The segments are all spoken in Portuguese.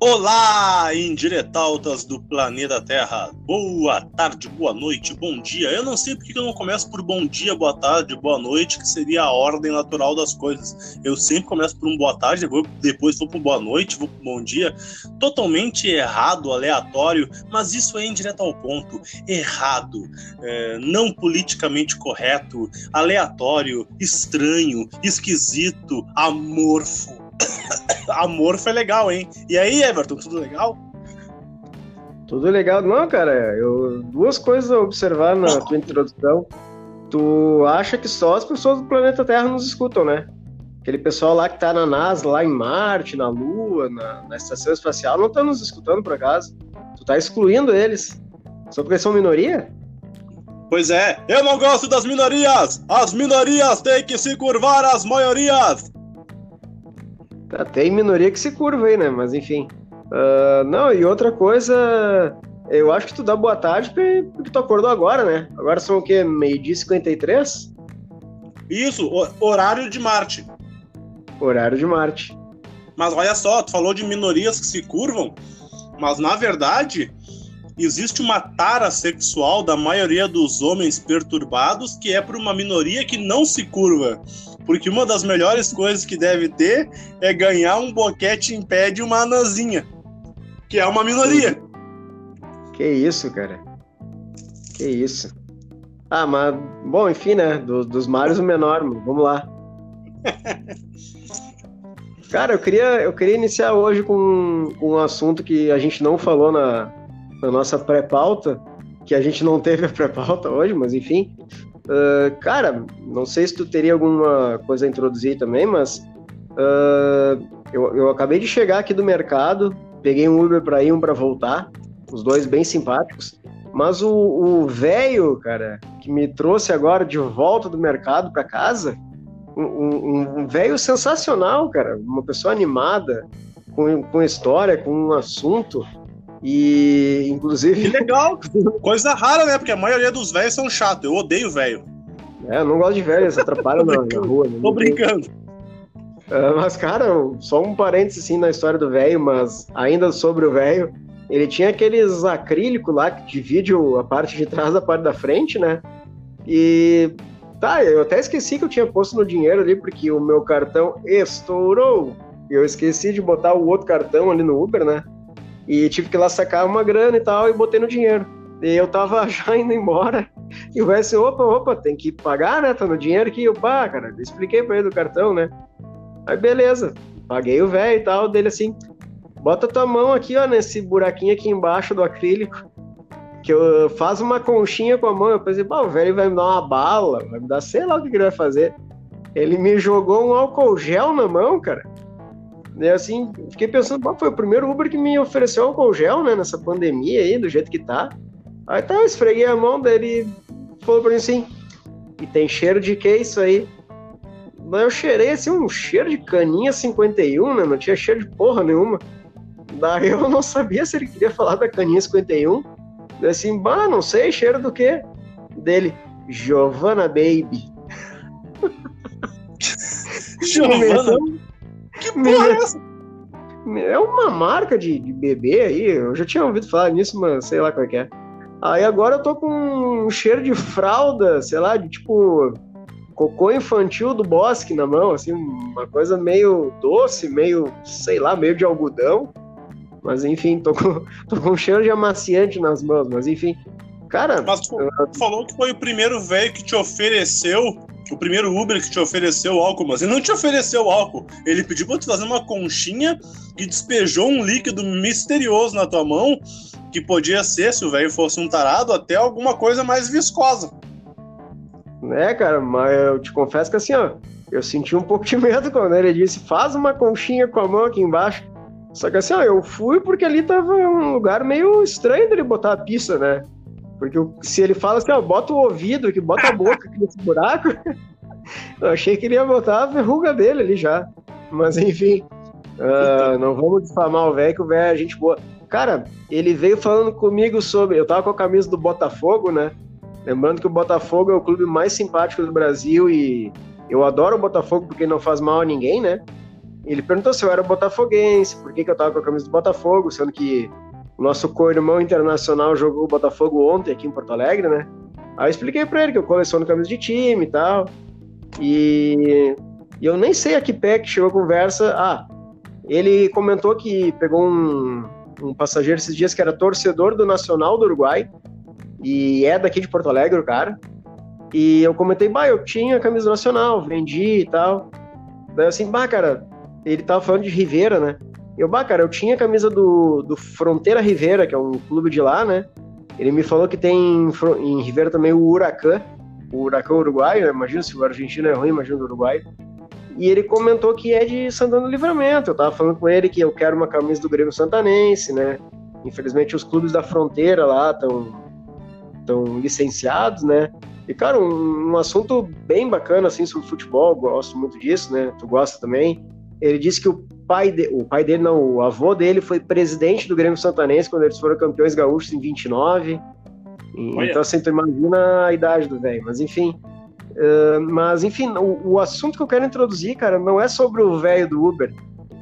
Olá, indiretautas do planeta Terra. Boa tarde, boa noite, bom dia. Eu não sei porque eu não começo por bom dia, boa tarde, boa noite, que seria a ordem natural das coisas. Eu sempre começo por um boa tarde, depois vou por boa noite, vou por bom dia. Totalmente errado, aleatório, mas isso é indireto ao ponto. Errado, é, não politicamente correto, aleatório, estranho, esquisito, amorfo. Amor foi legal, hein? E aí, Everton, tudo legal? Tudo legal. Não, cara, eu, duas coisas a observar na tua introdução. Tu acha que só as pessoas do planeta Terra nos escutam, né? Aquele pessoal lá que tá na NASA, lá em Marte, na Lua, na, na Estação Espacial, não tá nos escutando por acaso. Tu tá excluindo eles. Só porque são minoria? Pois é, eu não gosto das minorias! As minorias têm que se curvar às maiorias! Tá, tem minoria que se curva aí, né? Mas enfim. Uh, não, e outra coisa, eu acho que tu dá boa tarde porque tu acordou agora, né? Agora são o quê? Meio-dia e 53? Isso, horário de Marte. Horário de Marte. Mas olha só, tu falou de minorias que se curvam, mas na verdade existe uma tara sexual da maioria dos homens perturbados que é por uma minoria que não se curva. Porque uma das melhores coisas que deve ter é ganhar um boquete em pé de uma anãzinha, que é uma minoria. Que isso, cara. Que isso. Ah, mas, bom, enfim, né? Do, dos males o menor, mano. vamos lá. Cara, eu queria, eu queria iniciar hoje com, com um assunto que a gente não falou na, na nossa pré-pauta, que a gente não teve a pré-pauta hoje, mas enfim. Uh, cara, não sei se tu teria alguma coisa a introduzir também, mas uh, eu, eu acabei de chegar aqui do mercado, peguei um Uber para ir, um para voltar, os dois bem simpáticos. Mas o velho, cara, que me trouxe agora de volta do mercado para casa, um velho um, sensacional, cara, uma pessoa animada, com, com história, com um assunto. E, inclusive. Que legal! Coisa rara, né? Porque a maioria dos velhos são chatos. Eu odeio velho. É, eu não gosto de velho, eles atrapalham na, na, rua. Né? Tô brincando. Uh, mas, cara, só um parênteses assim na história do velho, mas ainda sobre o velho. Ele tinha aqueles acrílicos lá que divide a parte de trás da parte da frente, né? E tá, eu até esqueci que eu tinha posto no dinheiro ali, porque o meu cartão estourou. E eu esqueci de botar o outro cartão ali no Uber, né? E tive que ir lá sacar uma grana e tal, e botei no dinheiro. E eu tava já indo embora. E o assim, opa, opa, tem que pagar, né? Tá no dinheiro aqui. Eu, pá, cara, expliquei pra ele do cartão, né? Aí beleza, paguei o velho e tal, dele assim, bota tua mão aqui, ó, nesse buraquinho aqui embaixo do acrílico. Que eu faz uma conchinha com a mão. Eu pensei, pá, o velho vai me dar uma bala, vai me dar sei lá o que ele vai fazer. Ele me jogou um álcool gel na mão, cara. E assim, fiquei pensando, foi o primeiro Uber que me ofereceu álcool gel, né, nessa pandemia aí, do jeito que tá. Aí tá, eu esfreguei a mão dele falou pra mim assim, e tem cheiro de que isso aí? Daí eu cheirei assim, um cheiro de caninha 51, né, não tinha cheiro de porra nenhuma. Daí eu não sabia se ele queria falar da caninha 51. Daí assim, bah, não sei, cheiro do quê? Dele, Giovanna Baby. Giovanna que porra é essa? É uma marca de, de bebê aí, eu já tinha ouvido falar nisso, mas sei lá qual é que é. Aí agora eu tô com um cheiro de fralda, sei lá, de tipo cocô infantil do bosque na mão, assim, uma coisa meio doce, meio, sei lá, meio de algodão. Mas enfim, tô com, tô com um cheiro de amaciante nas mãos, mas enfim. Cara. Mas tu, tu falou que foi o primeiro velho que te ofereceu o primeiro Uber que te ofereceu álcool, mas ele não te ofereceu álcool. Ele pediu pra tu fazer uma conchinha e despejou um líquido misterioso na tua mão, que podia ser, se o velho fosse um tarado, até alguma coisa mais viscosa. É, cara, mas eu te confesso que assim, ó, eu senti um pouco de medo quando ele disse, faz uma conchinha com a mão aqui embaixo. Só que assim, ó, eu fui porque ali tava um lugar meio estranho dele botar a pista, né? Porque se ele fala assim, ó, bota o ouvido aqui, bota a boca aqui nesse buraco, eu achei que ele ia botar a verruga dele ali já. Mas enfim, uh, não vamos difamar o velho, que o velho é gente boa. Cara, ele veio falando comigo sobre. Eu tava com a camisa do Botafogo, né? Lembrando que o Botafogo é o clube mais simpático do Brasil e eu adoro o Botafogo porque não faz mal a ninguém, né? ele perguntou se eu era botafoguense, por que, que eu tava com a camisa do Botafogo, sendo que o nosso co-irmão internacional jogou o Botafogo ontem aqui em Porto Alegre, né? Aí eu expliquei pra ele que eu coleciono camisas de time e tal. E, e eu nem sei a que pé que chegou a conversa. Ah, ele comentou que pegou um, um passageiro esses dias que era torcedor do Nacional do Uruguai e é daqui de Porto Alegre, o cara. E eu comentei, bah, eu tinha camisa nacional, vendi e tal. Daí assim, bah, cara, ele tava falando de Rivera, né? Eu, bah, cara, eu tinha camisa do, do Fronteira Rivera, que é um clube de lá, né? Ele me falou que tem em Rivera também o Huracan, o Huracan uruguaio, né? imagina se o argentino é ruim, imagina o uruguaio. E ele comentou que é de Santana Livramento. Eu tava falando com ele que eu quero uma camisa do Grêmio Santanense, né? Infelizmente os clubes da fronteira lá estão tão licenciados, né? E, cara, um, um, assunto bem bacana, assim, sobre futebol, gosto muito disso, né? Tu gosta também. Ele disse que o pai, de, o pai dele, não, o avô dele foi presidente do Grêmio Santanense quando eles foram campeões gaúchos em 29. Olha. Então, assim, tu imagina a idade do velho. Mas, enfim. Uh, mas, enfim, o, o assunto que eu quero introduzir, cara, não é sobre o velho do Uber.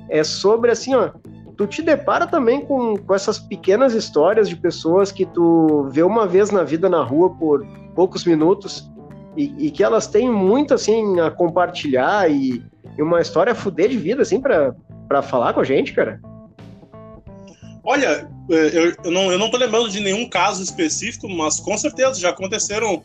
É sobre, assim, ó, tu te depara também com, com essas pequenas histórias de pessoas que tu vê uma vez na vida na rua por poucos minutos e, e que elas têm muito assim a compartilhar e, e uma história fuder de vida assim para falar com a gente, cara. Olha, é, eu, eu, não, eu não tô lembrando de nenhum caso específico, mas com certeza já aconteceram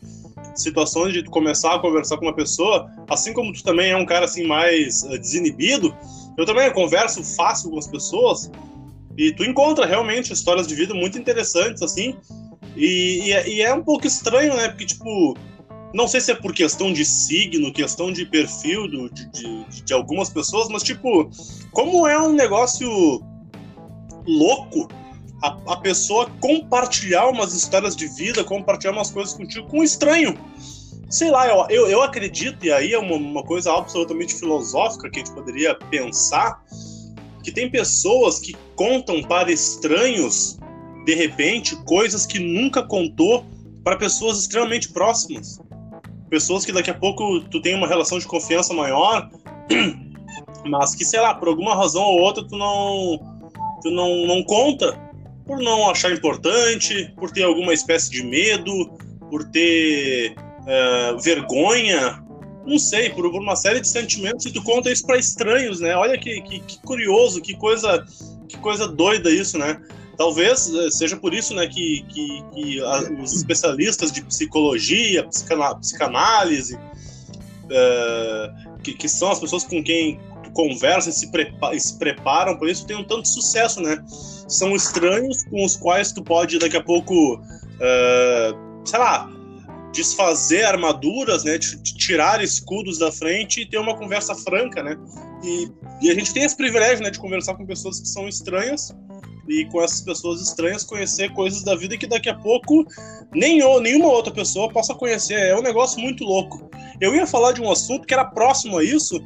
situações de começar a conversar com uma pessoa, assim como tu também é um cara assim mais uh, desinibido, eu também converso fácil com as pessoas e tu encontra realmente histórias de vida muito interessantes, assim. E, e, é, e, é, um pouco estranho, né? Porque, tipo, não sei se é por questão de signo, questão de perfil do, de, de, de algumas pessoas, mas, tipo, como é um negócio louco a, a, pessoa compartilhar umas histórias de vida, compartilhar umas coisas contigo com um estranho sei lá, eu, eu, eu acredito, e aí é uma, uma coisa absolutamente filosófica que a gente poderia pensar, que tem pessoas que contam para estranhos, de repente, coisas que nunca contou para pessoas extremamente próximas. Pessoas que daqui a pouco tu tem uma relação de confiança maior, mas que, sei lá, por alguma razão ou outra tu não, tu não, não conta, por não achar importante, por ter alguma espécie de medo, por ter uh, vergonha, não sei, por, por, uma série de sentimentos, e tu conta isso para estranhos, né? Olha que, que, que, curioso, que coisa, que coisa doida isso, né? Talvez eh, seja por isso, né, que, que, que a, os especialistas de psicologia, psicanálise, uh, que, que são as pessoas com quem conversa e se, prepa, e se preparam por isso, têm um tanto sucesso, né? São estranhos com os quais tu pode daqui a pouco, uh, sei lá, desfazer armaduras, né, de, tirar escudos da frente e ter uma conversa franca, né? E, e, a gente tem esse privilégio, né, de conversar com pessoas que são estranhas e com essas pessoas estranhas conhecer coisas da vida que daqui a pouco nem eu, nenhuma outra pessoa possa conhecer. É um negócio muito louco. Eu ia falar de um assunto que era próximo a isso,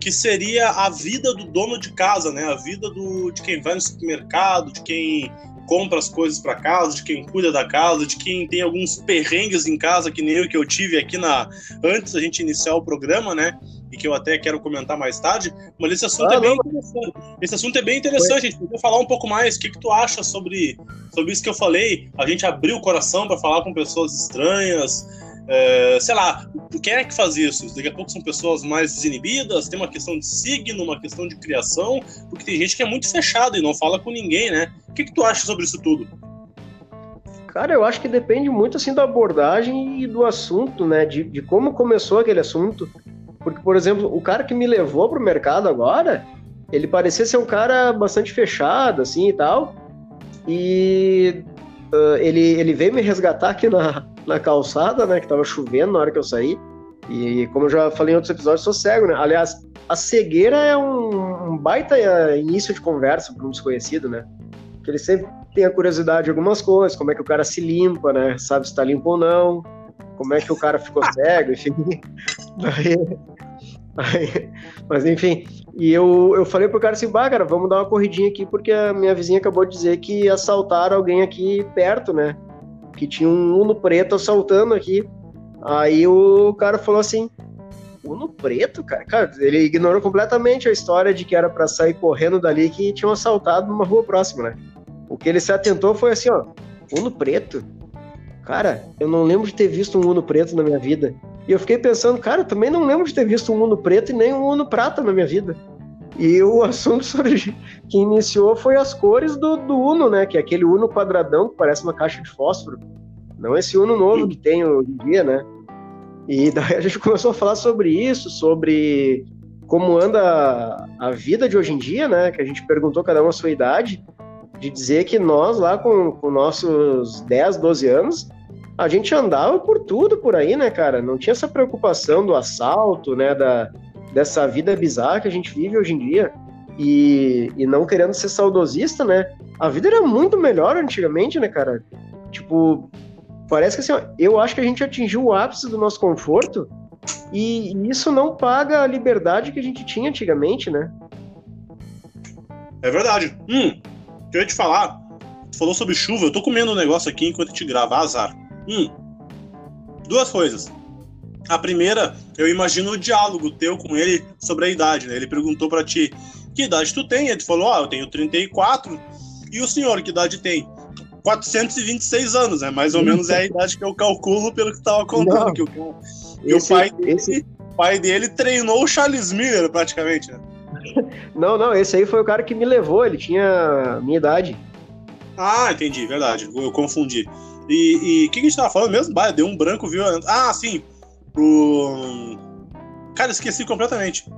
que seria a vida do dono de casa, né? A vida do, de quem vai no supermercado, de quem compra as coisas para casa, de quem cuida da casa, de quem tem alguns perrengues em casa, que nem eu que eu tive aqui na antes da gente iniciar o programa, né? E que eu até quero comentar mais tarde. Mas esse assunto ah, é bem não. interessante. Esse assunto é bem interessante. A gente podia falar um pouco mais. O que, que tu acha sobre, sobre isso que eu falei? A gente abriu o coração para falar com pessoas estranhas. É, sei lá, quem é que faz isso? Daqui a pouco são pessoas mais desinibidas, tem uma questão de signo, uma questão de criação, porque tem gente que é muito fechada e não fala com ninguém, né? O que, que tu acha sobre isso tudo? Cara, eu acho que depende muito assim da abordagem e do assunto, né? De, de como começou aquele assunto. Porque, por exemplo, o cara que me levou pro mercado agora, ele parecia ser um cara bastante fechado, assim e tal. E uh, ele, ele veio me resgatar aqui na, na calçada, né? Que tava chovendo na hora que eu saí. E como eu já falei em outros episódios, sou cego, né? Aliás, a cegueira é um, um baita início de conversa para um desconhecido, né? Que ele sempre tem a curiosidade de algumas coisas, como é que o cara se limpa, né? Sabe se tá limpo ou não, como é que o cara ficou cego, enfim. Aí, aí, mas enfim, e eu, eu falei pro cara assim, bah, cara, vamos dar uma corridinha aqui, porque a minha vizinha acabou de dizer que assaltaram alguém aqui perto, né? que tinha um Uno preto assaltando aqui. Aí o cara falou assim: Uno preto, cara. Cara, ele ignorou completamente a história de que era para sair correndo dali que tinham assaltado numa rua próxima, né? O que ele se atentou foi assim, ó, Uno preto? Cara, eu não lembro de ter visto um Uno preto na minha vida. E eu fiquei pensando, cara, eu também não lembro de ter visto um Uno preto e nem um Uno prata na minha vida. E o assunto que iniciou foi as cores do, do Uno, né? Que é aquele Uno quadradão que parece uma caixa de fósforo. Não esse Uno novo que tem hoje em dia, né? E daí a gente começou a falar sobre isso, sobre como anda a vida de hoje em dia, né? Que a gente perguntou cada um a sua idade, de dizer que nós lá com, com nossos 10, 12 anos, a gente andava por tudo por aí, né, cara? Não tinha essa preocupação do assalto, né? Da, dessa vida bizarra que a gente vive hoje em dia. E, e não querendo ser saudosista, né? A vida era muito melhor antigamente, né, cara? Tipo, parece que assim, eu acho que a gente atingiu o ápice do nosso conforto e isso não paga a liberdade que a gente tinha antigamente, né? É verdade. Hum, queria te falar. Tu falou sobre chuva, eu tô comendo um negócio aqui enquanto te grava, azar. Hum, duas coisas. A primeira, eu imagino o diálogo teu com ele sobre a idade, né? Ele perguntou para ti, que idade tu tem? Ele falou, ah, eu tenho 34. E o senhor, que idade tem? 426 anos, né? Mais ou menos é a idade que eu calculo pelo que tava contando. Não, que, o, esse, o pai, dele, esse... pai dele treinou o Charles Miller, praticamente, né? Não, não, esse aí foi o cara que me levou, ele tinha minha idade. Ah, entendi, verdade, eu confundi. E o que, que a gente tava falando mesmo? Bah, deu um branco violento. Ah, sim, pro. Cara, esqueci completamente.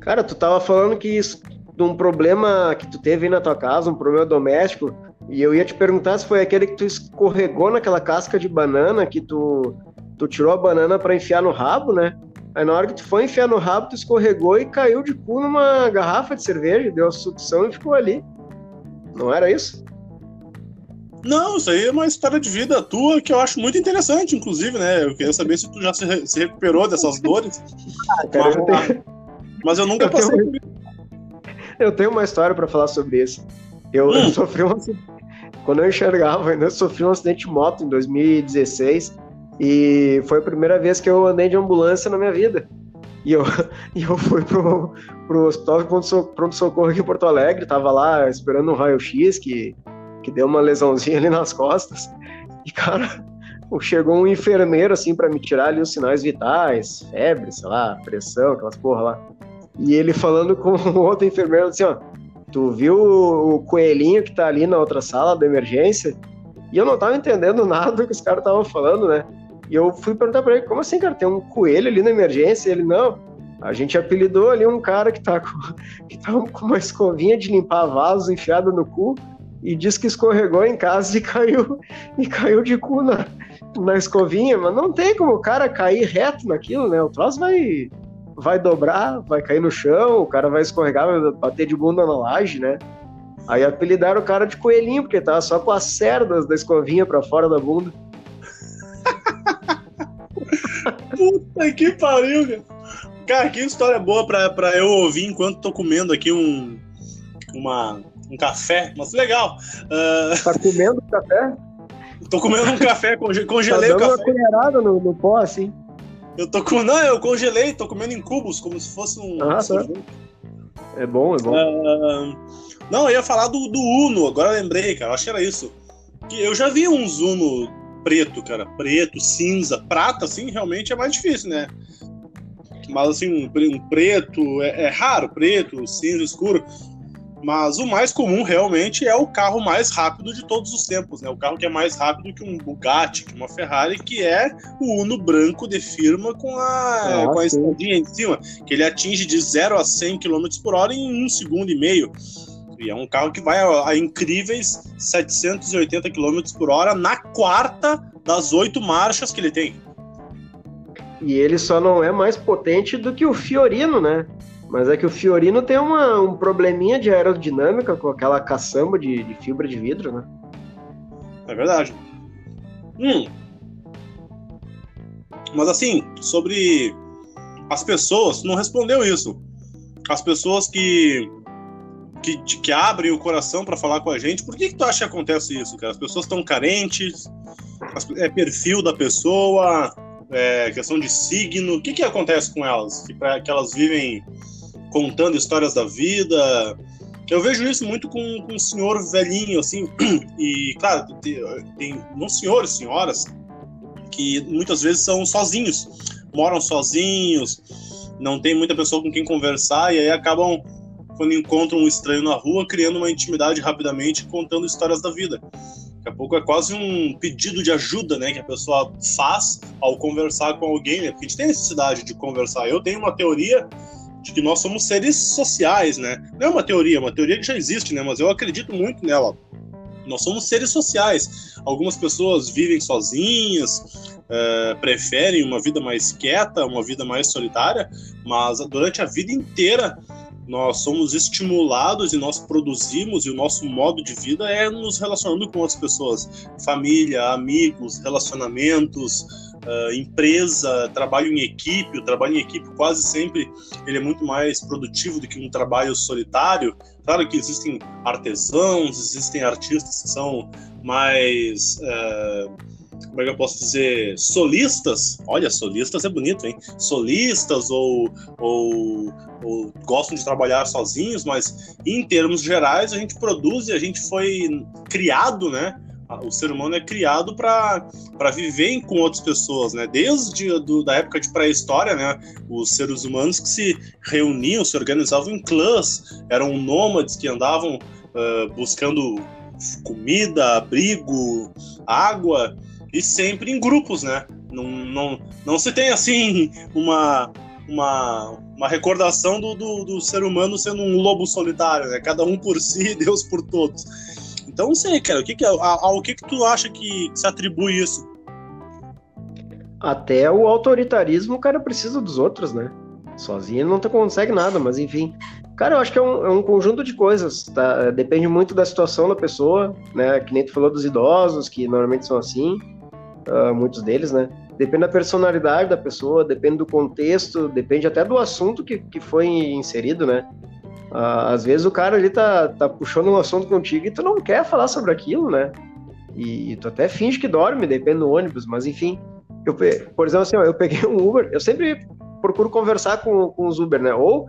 Cara, tu tava falando que isso, de um problema que tu teve aí na tua casa, um problema doméstico, e eu ia te perguntar se foi aquele que tu escorregou naquela casca de banana, que tu, tu tirou a banana para enfiar no rabo, né? Aí na hora que tu foi enfiar no rabo, tu escorregou e caiu de cu numa garrafa de cerveja, deu a sucção e ficou ali. Não era isso? Não, isso aí é uma história de vida tua que eu acho muito interessante, inclusive, né? Eu queria saber se tu já se, se recuperou dessas dores. Ah, cara, mas, eu tenho... mas, eu nunca eu passei tenho... Eu tenho uma história para falar sobre isso. Eu, hum. eu sofri um Quando eu enxergava, eu sofri um acidente de moto em 2016 e foi a primeira vez que eu andei de ambulância na minha vida. E eu, e eu fui pro, pro hospital de pronto-socorro aqui em Porto Alegre, tava lá esperando um raio-x que que deu uma lesãozinha ali nas costas. E, cara, chegou um enfermeiro, assim, para me tirar ali os sinais vitais, febre, sei lá, pressão, aquelas porra lá. E ele falando com o outro enfermeiro, assim, ó, tu viu o coelhinho que tá ali na outra sala da emergência? E eu não tava entendendo nada do que os caras estavam falando, né? E eu fui perguntar pra ele, como assim, cara, tem um coelho ali na emergência? E ele, não, a gente apelidou ali um cara que tá com, que tá com uma escovinha de limpar vasos enfiada no cu e diz que escorregou em casa e caiu e caiu de cu na, na escovinha, mas não tem como o cara cair reto naquilo, né? O troço vai vai dobrar, vai cair no chão, o cara vai escorregar, vai bater de bunda na laje, né? Aí apelidaram o cara de coelhinho, porque tava só com as cerdas da escovinha para fora da bunda. Puta que pariu, cara. Cara, que história boa pra, pra eu ouvir enquanto tô comendo aqui um, uma, um café, mas legal. Uh... Tá comendo café? Tô comendo um café, congelei tá o café. uma colherada no, no pó, assim. Eu tô com. Não, eu congelei, tô comendo em cubos, como se fosse um. Ah, tá. É bom, é bom. Uh... Não, eu ia falar do, do Uno, agora lembrei, cara. Acho que era isso. Que eu já vi uns Uno preto, cara. Preto, cinza, prata, assim, realmente é mais difícil, né? Mas assim, um, preto, é, é raro, preto, cinza escuro. Mas o mais comum realmente é o carro mais rápido de todos os tempos, né? O carro que é mais rápido que um Bugatti, que uma Ferrari, que é o Uno branco de firma com a, ah, com a escadinha em cima, que ele atinge de 0 a 100 km por hora em um segundo e meio. E é um carro que vai a, a incríveis 780 km por hora na quarta das oito marchas que ele tem. E ele só não é mais potente do que o Fiorino, né? Mas é que o Fiorino tem uma, um probleminha de aerodinâmica com aquela caçamba de, de fibra de vidro, né? É verdade. Hum. Mas assim, sobre as pessoas, não respondeu isso. As pessoas que que, que abrem o coração para falar com a gente, por que, que tu acha que acontece isso, cara? As pessoas estão carentes, é perfil da pessoa, é, questão de signo. O que, que acontece com elas? Que, pra, que elas vivem contando histórias da vida. Eu vejo isso muito com, com um senhor velhinho, assim, e, claro, tem, tem não senhores, senhoras, que muitas vezes são sozinhos, moram sozinhos, não tem muita pessoa com quem conversar, e aí acabam, quando encontram um estranho na rua, criando uma intimidade rapidamente, contando histórias da vida. Daqui a pouco é quase um pedido de ajuda, né, que a pessoa faz ao conversar com alguém, né, porque a gente tem necessidade de conversar. Eu tenho uma teoria de que nós somos seres sociais, né? Não é uma teoria, é uma teoria que já existe, né? Mas eu acredito muito nela. Nós somos seres sociais. Algumas pessoas vivem sozinhas, é, preferem uma vida mais quieta, uma vida mais solitária, mas durante a vida inteira nós somos estimulados e nós produzimos, e o nosso modo de vida é nos relacionando com outras pessoas. Família, amigos, relacionamentos, uh, empresa, trabalho em equipe. O trabalho em equipe quase sempre ele é muito mais produtivo do que um trabalho solitário. Claro que existem artesãos, existem artistas que são mais. Uh, como é que eu posso dizer, solistas, olha, solistas é bonito, hein? Solistas ou, ou, ou, gostam de trabalhar sozinhos, mas em termos gerais a gente produz e a gente foi criado, né? o ser humano é criado para viver com outras pessoas, né? Desde do, da época de pré-história, né? Os seres humanos que se reuniam, se organizavam em clãs, eram nômades que andavam uh, buscando comida, abrigo, água e sempre em grupos, né? Não, não, não se tem assim uma uma, uma recordação do, do, do ser humano sendo um lobo solitário, né? Cada um por si, Deus por todos. Então, não sei, cara, o que que, é, ao que que tu acha que, se atribui isso? Até o autoritarismo, o cara precisa dos outros, né? Sozinho ele não consegue nada, mas enfim. Cara, eu acho que é um, é um, conjunto de coisas, tá? Depende muito da situação da pessoa, né? Que nem tu falou dos idosos, que normalmente são assim, uh, muitos deles, né? Depende da personalidade da pessoa, depende do contexto, depende até do assunto que, que foi inserido, né? Ah, às vezes o cara ali tá, tá puxando um assunto contigo e tu não quer falar sobre aquilo, né? E, e tu até finge que dorme, depende do ônibus, mas enfim. Eu, por exemplo, assim, ó, eu peguei um Uber, eu sempre procuro conversar com, com os Uber, né? Ou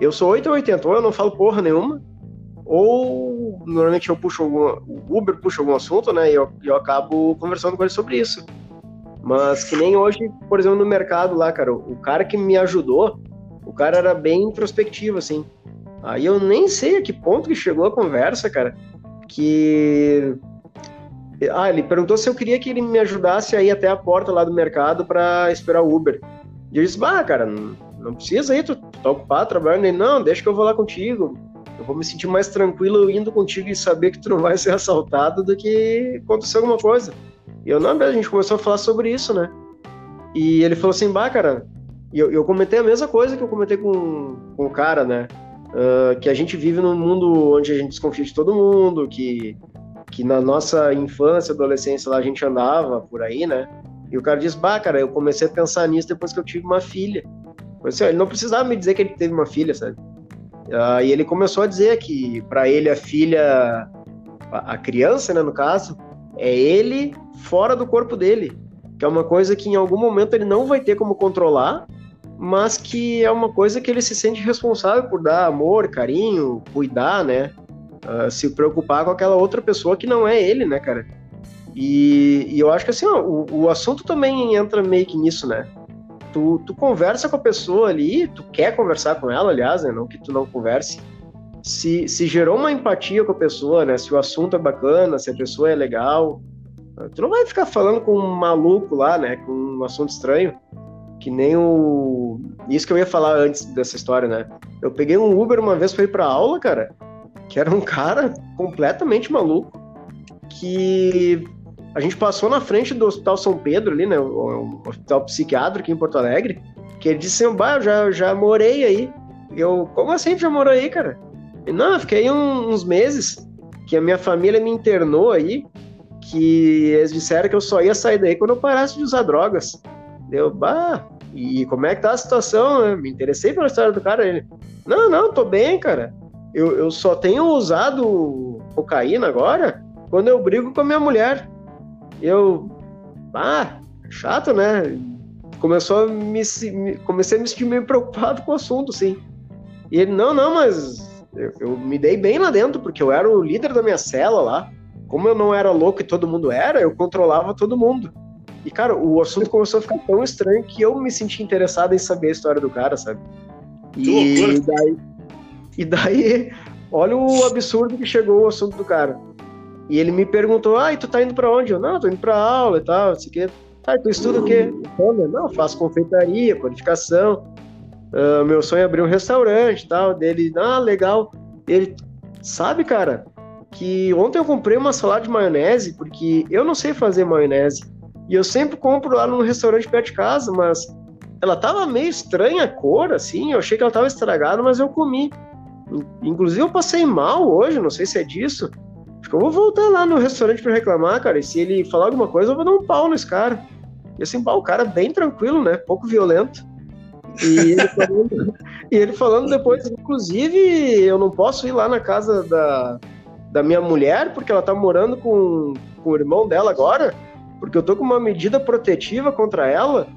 eu sou 8 ou 80, ou eu não falo porra nenhuma, ou normalmente eu puxo algum, o Uber puxa algum assunto, né? E eu, eu acabo conversando com ele sobre isso. Mas que nem hoje, por exemplo, no mercado lá, cara, o cara que me ajudou, o cara era bem introspectivo, assim. Aí eu nem sei a que ponto que chegou a conversa, cara, que ah, ele perguntou se eu queria que ele me ajudasse a ir até a porta lá do mercado para esperar o Uber. E eu disse, bah, cara, não, não precisa ir, tu, tu tá ocupado trabalhando. Ele, não, deixa que eu vou lá contigo. Eu vou me sentir mais tranquilo indo contigo e saber que tu não vai ser assaltado do que acontecer alguma coisa. E eu, não, a gente começou a falar sobre isso, né? E ele falou assim, bah, cara, e eu, eu comentei a mesma coisa que eu comentei com, com o cara, né? uh, que a gente vive num mundo onde a gente desconfia de todo mundo, que, que na nossa infância, adolescência lá a gente andava por aí, né? E o cara diz, bah, cara, eu comecei a pensar nisso depois que eu tive uma filha. Assim, ele não precisava me dizer que ele teve uma filha, sabe? Uh, e ele começou a dizer que para ele a filha, a criança, né, no caso, é ele fora do corpo dele, que é uma coisa que em algum momento ele não vai ter como controlar mas que é uma coisa que ele se sente responsável por dar amor, carinho, cuidar, né? Uh, se preocupar com aquela outra pessoa que não é ele, né, cara? E, e eu acho que assim, ó, o, o, assunto também entra meio que nisso, né? Tu, tu conversa com a pessoa ali, tu quer conversar com ela, aliás, né? Não que tu não converse. Se, se gerou uma empatia com a pessoa, né? Se o assunto é bacana, se a pessoa é legal. Tu não vai ficar falando com um maluco lá, né? Com um assunto estranho que nem o. Isso que eu ia falar antes dessa história, né? Eu peguei um Uber uma vez pra ir pra aula, cara, que era um cara completamente maluco, que a gente passou na frente do Hospital São Pedro ali, né? Hospital psiquiátrico aqui em Porto Alegre, que ele disse assim, bah, eu já, já morei aí. Eu, como assim já morou aí, cara? E, não, eu fiquei um, uns meses, que a minha família me internou aí, que eles disseram que eu só ia sair daí quando eu parasse de usar drogas. Deu, bah, e como é que tá a situação? Né? Me interessei pela história do cara. Ele, não, não, tô bem, cara. Eu, eu só tenho usado cocaína agora quando eu brigo com a minha mulher. Eu, ah, chato, né? começou a me, me, comecei a me sentir meio preocupado com o assunto, sim. E ele, não, não, mas eu, eu, me dei bem lá dentro, porque eu era o líder da minha cela lá. Como eu não era louco e todo mundo era, eu controlava todo mundo. E, cara, o assunto começou a ficar tão estranho que eu me senti interessado em saber a história do cara, sabe? E daí, e daí, olha o absurdo que chegou o assunto do cara. E ele me perguntou, ah, e tu tá indo pra onde? Eu, não, tô indo pra aula e tal, não sei o quê. Ah, tu estuda o quê? Não, faço confeitaria, qualificação. Uh, meu sonho é abrir um restaurante e tal. Dele, ah, legal. Ele, sabe, cara, que ontem eu comprei uma salada de maionese, porque eu não sei fazer maionese. E eu sempre compro lá num restaurante perto de casa, mas ela tava meio estranha a cor, assim. Eu achei que ela tava estragada, mas eu comi. Inclusive, eu passei mal hoje, não sei se é disso. Eu vou voltar lá no restaurante para reclamar, cara. E se ele falar alguma coisa, eu vou dar um pau nesse cara. E assim, pau, o cara bem tranquilo, né? Pouco violento. E ele, falando, e ele falando depois, inclusive, eu não posso ir lá na casa da, da minha mulher, porque ela tá morando com, com o irmão dela agora, porque eu tô com uma medida protetiva contra ela.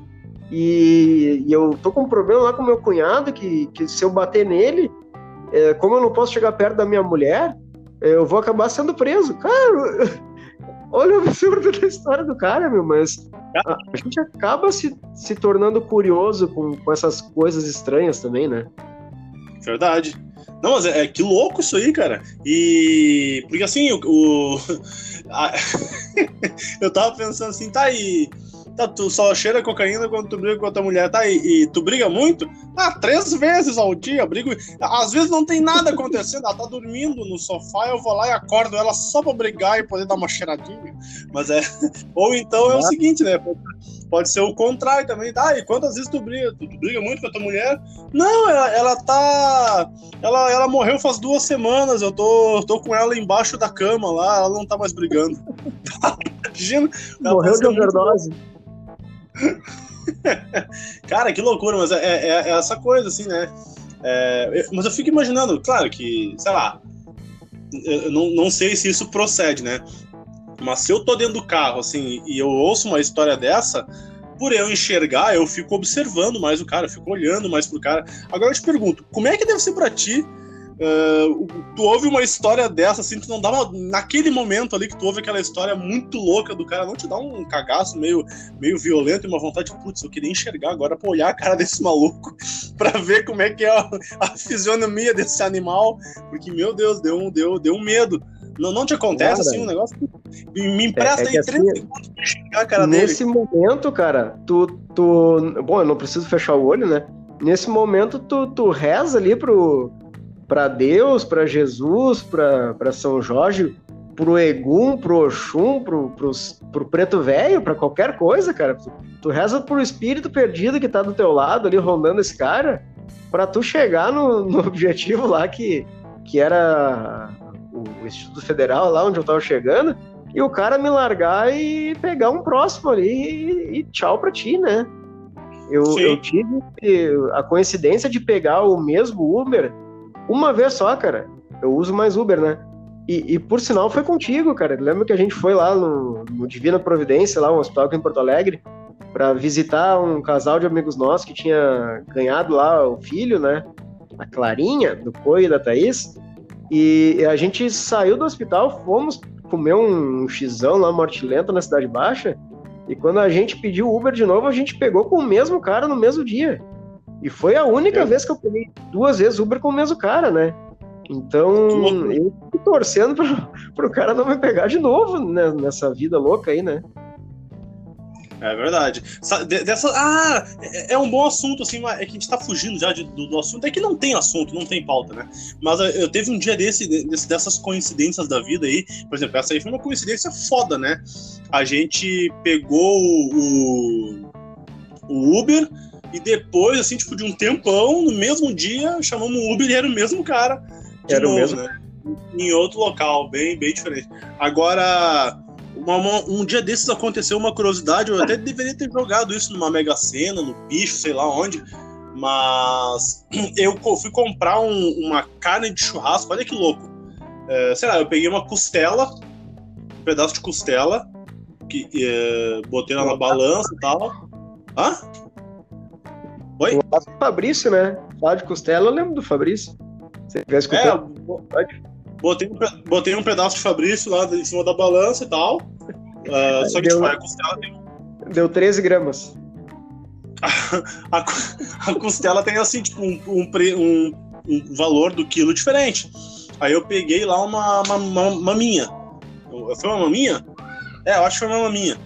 E, e eu tô com um problema lá com meu cunhado, que, que se eu bater nele, é, como eu não posso chegar perto da minha mulher, eu vou acabar sendo preso. Cara, olha o absurdo da história do cara, meu, mas a, gente acaba se, se tornando curioso com, com essas coisas estranhas também, né? Verdade. Não, mas é, é, que louco isso aí, cara. E. Porque assim, o. o a, eu tava pensando assim, tá aí. Tá, tu só cheira cocaína quando tu briga com outra mulher, tá? E, e, tu briga muito? Ah, três vezes ao dia, brigo. Às vezes não tem nada acontecendo, ela tá dormindo no sofá, eu vou lá e acordo ela só pra brigar e poder dar uma cheiradinha. Mas é. Ou então é o seguinte, né? Pode ser o contrário também. Ah, e quantas vezes tu briga? Tu, tu briga muito com a tua mulher? Não, ela, ela tá. Ela, ela morreu faz duas semanas, eu tô, tô com ela embaixo da cama lá, ela não tá mais brigando. Imagina. Morreu de overdose. Muito... Cara, que loucura, mas é, é, é, essa coisa, assim, né? É, mas eu fico imaginando, claro que, sei lá, eu não, não sei se isso procede, né? Mas se eu tô dentro do carro, assim, e eu ouço uma história dessa, por eu enxergar, eu fico observando mais o cara, eu fico olhando mais pro cara. Agora eu te pergunto, como é que deve ser para ti Uh, tu ouve uma história dessa, assim, tu não dá uma. Naquele momento ali que tu ouve aquela história muito louca do cara, não te dá um cagaço meio, meio violento e uma vontade de, putz, eu queria enxergar agora pra olhar a cara desse maluco, pra ver como é que é a, a fisionomia desse animal, porque, meu Deus, deu um, deu, deu um medo. Não, não te acontece cara, assim um negócio? Me empresta é, é aí 30 assim, segundos pra enxergar a cara nesse dele. Nesse momento, cara, tu, tu. Bom, eu não preciso fechar o olho, né? Nesse momento, tu, tu reza ali pro, para Deus, para Jesus, para São Jorge, pro Egum, pro Oxum, pro, pro, pro Preto Velho, para qualquer coisa, cara. Tu, tu reza pro espírito perdido que tá do teu lado ali rondando esse cara, para tu chegar no, no, objetivo lá que, que era o, o Instituto Federal, lá onde eu tava chegando, e o cara me largar e pegar um próximo ali e, e tchau pra ti, né? Eu, eu tive a coincidência de pegar o mesmo Uber uma vez só, cara. Eu uso mais Uber, né? E, e, por sinal foi contigo, cara. Lembra que a gente foi lá no, no Divina Providência, lá um hospital aqui em Porto Alegre, para visitar um casal de amigos nossos que tinha ganhado lá o filho, né? A Clarinha, do Coi e da Thaís. E a gente saiu do hospital, fomos comer um xizão lá, morte lenta, na Cidade Baixa. E quando a gente pediu Uber de novo, a gente pegou com o mesmo cara no mesmo dia. E foi a única é. vez que eu peguei duas vezes Uber com o mesmo cara, né? Então, eu tô torcendo pro, pro cara não me pegar de novo né, nessa vida louca aí, né? É verdade. Dessa, ah, é, é um bom assunto, assim, é que a gente tá fugindo já de, do, do, assunto. É que não tem assunto, não tem pauta, né? Mas eu teve um dia desse, desse, dessas coincidências da vida aí. Por exemplo, essa aí foi uma coincidência foda, né? A gente pegou o, o Uber e depois, assim, tipo, de um tempão, no mesmo dia, chamamos o Uber e era o mesmo cara. era novo, o mesmo. Né? Em outro local, bem, bem diferente. Agora, uma, uma, um dia desses aconteceu uma curiosidade, eu até deveria ter jogado isso numa Mega Sena, no bicho, sei lá onde. Mas eu fui comprar um, uma carne de churrasco, olha que louco. É, sei lá, eu peguei uma costela, um pedaço de costela, que, é, botei ela na balança e tal. Hã? Oi? O Fabrício, né? Falar de costela, eu lembro do Fabrício. Você tivesse É, botei, um, botei um pedaço de Fabrício lá em cima da balança e tal. Uh, só que, Deu- tipo, a costela tem. Deu 13 gramas. A, a costela tem, assim, tipo, um, um, pre- um- um valor do quilo diferente. Aí eu peguei lá uma, uma, uma maminha. Foi uma maminha? É, eu acho que foi uma maminha.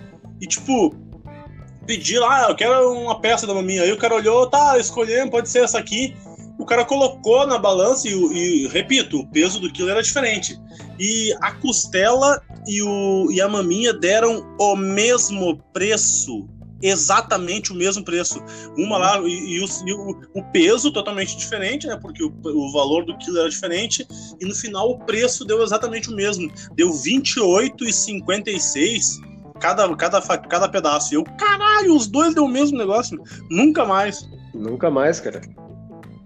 E, tipo, pedi lá, eu quero uma peça da maminha. Aí o cara olhou, tá, escolhendo, pode ser essa aqui. O cara colocou na balança e, e, repito, o peso do quilo era diferente. E a costela e, o, e a maminha deram o mesmo preço. Exatamente o mesmo preço. Uma lá, e, e o, e o- o peso totalmente diferente, né? Porque o, o valor do quilo era diferente. E no final o preço deu exatamente o mesmo. Deu R$ 28,56 cada, cada, cada pedaço. E eu, caralho, os dois deu o mesmo negócio. Nunca mais. Nunca mais, cara.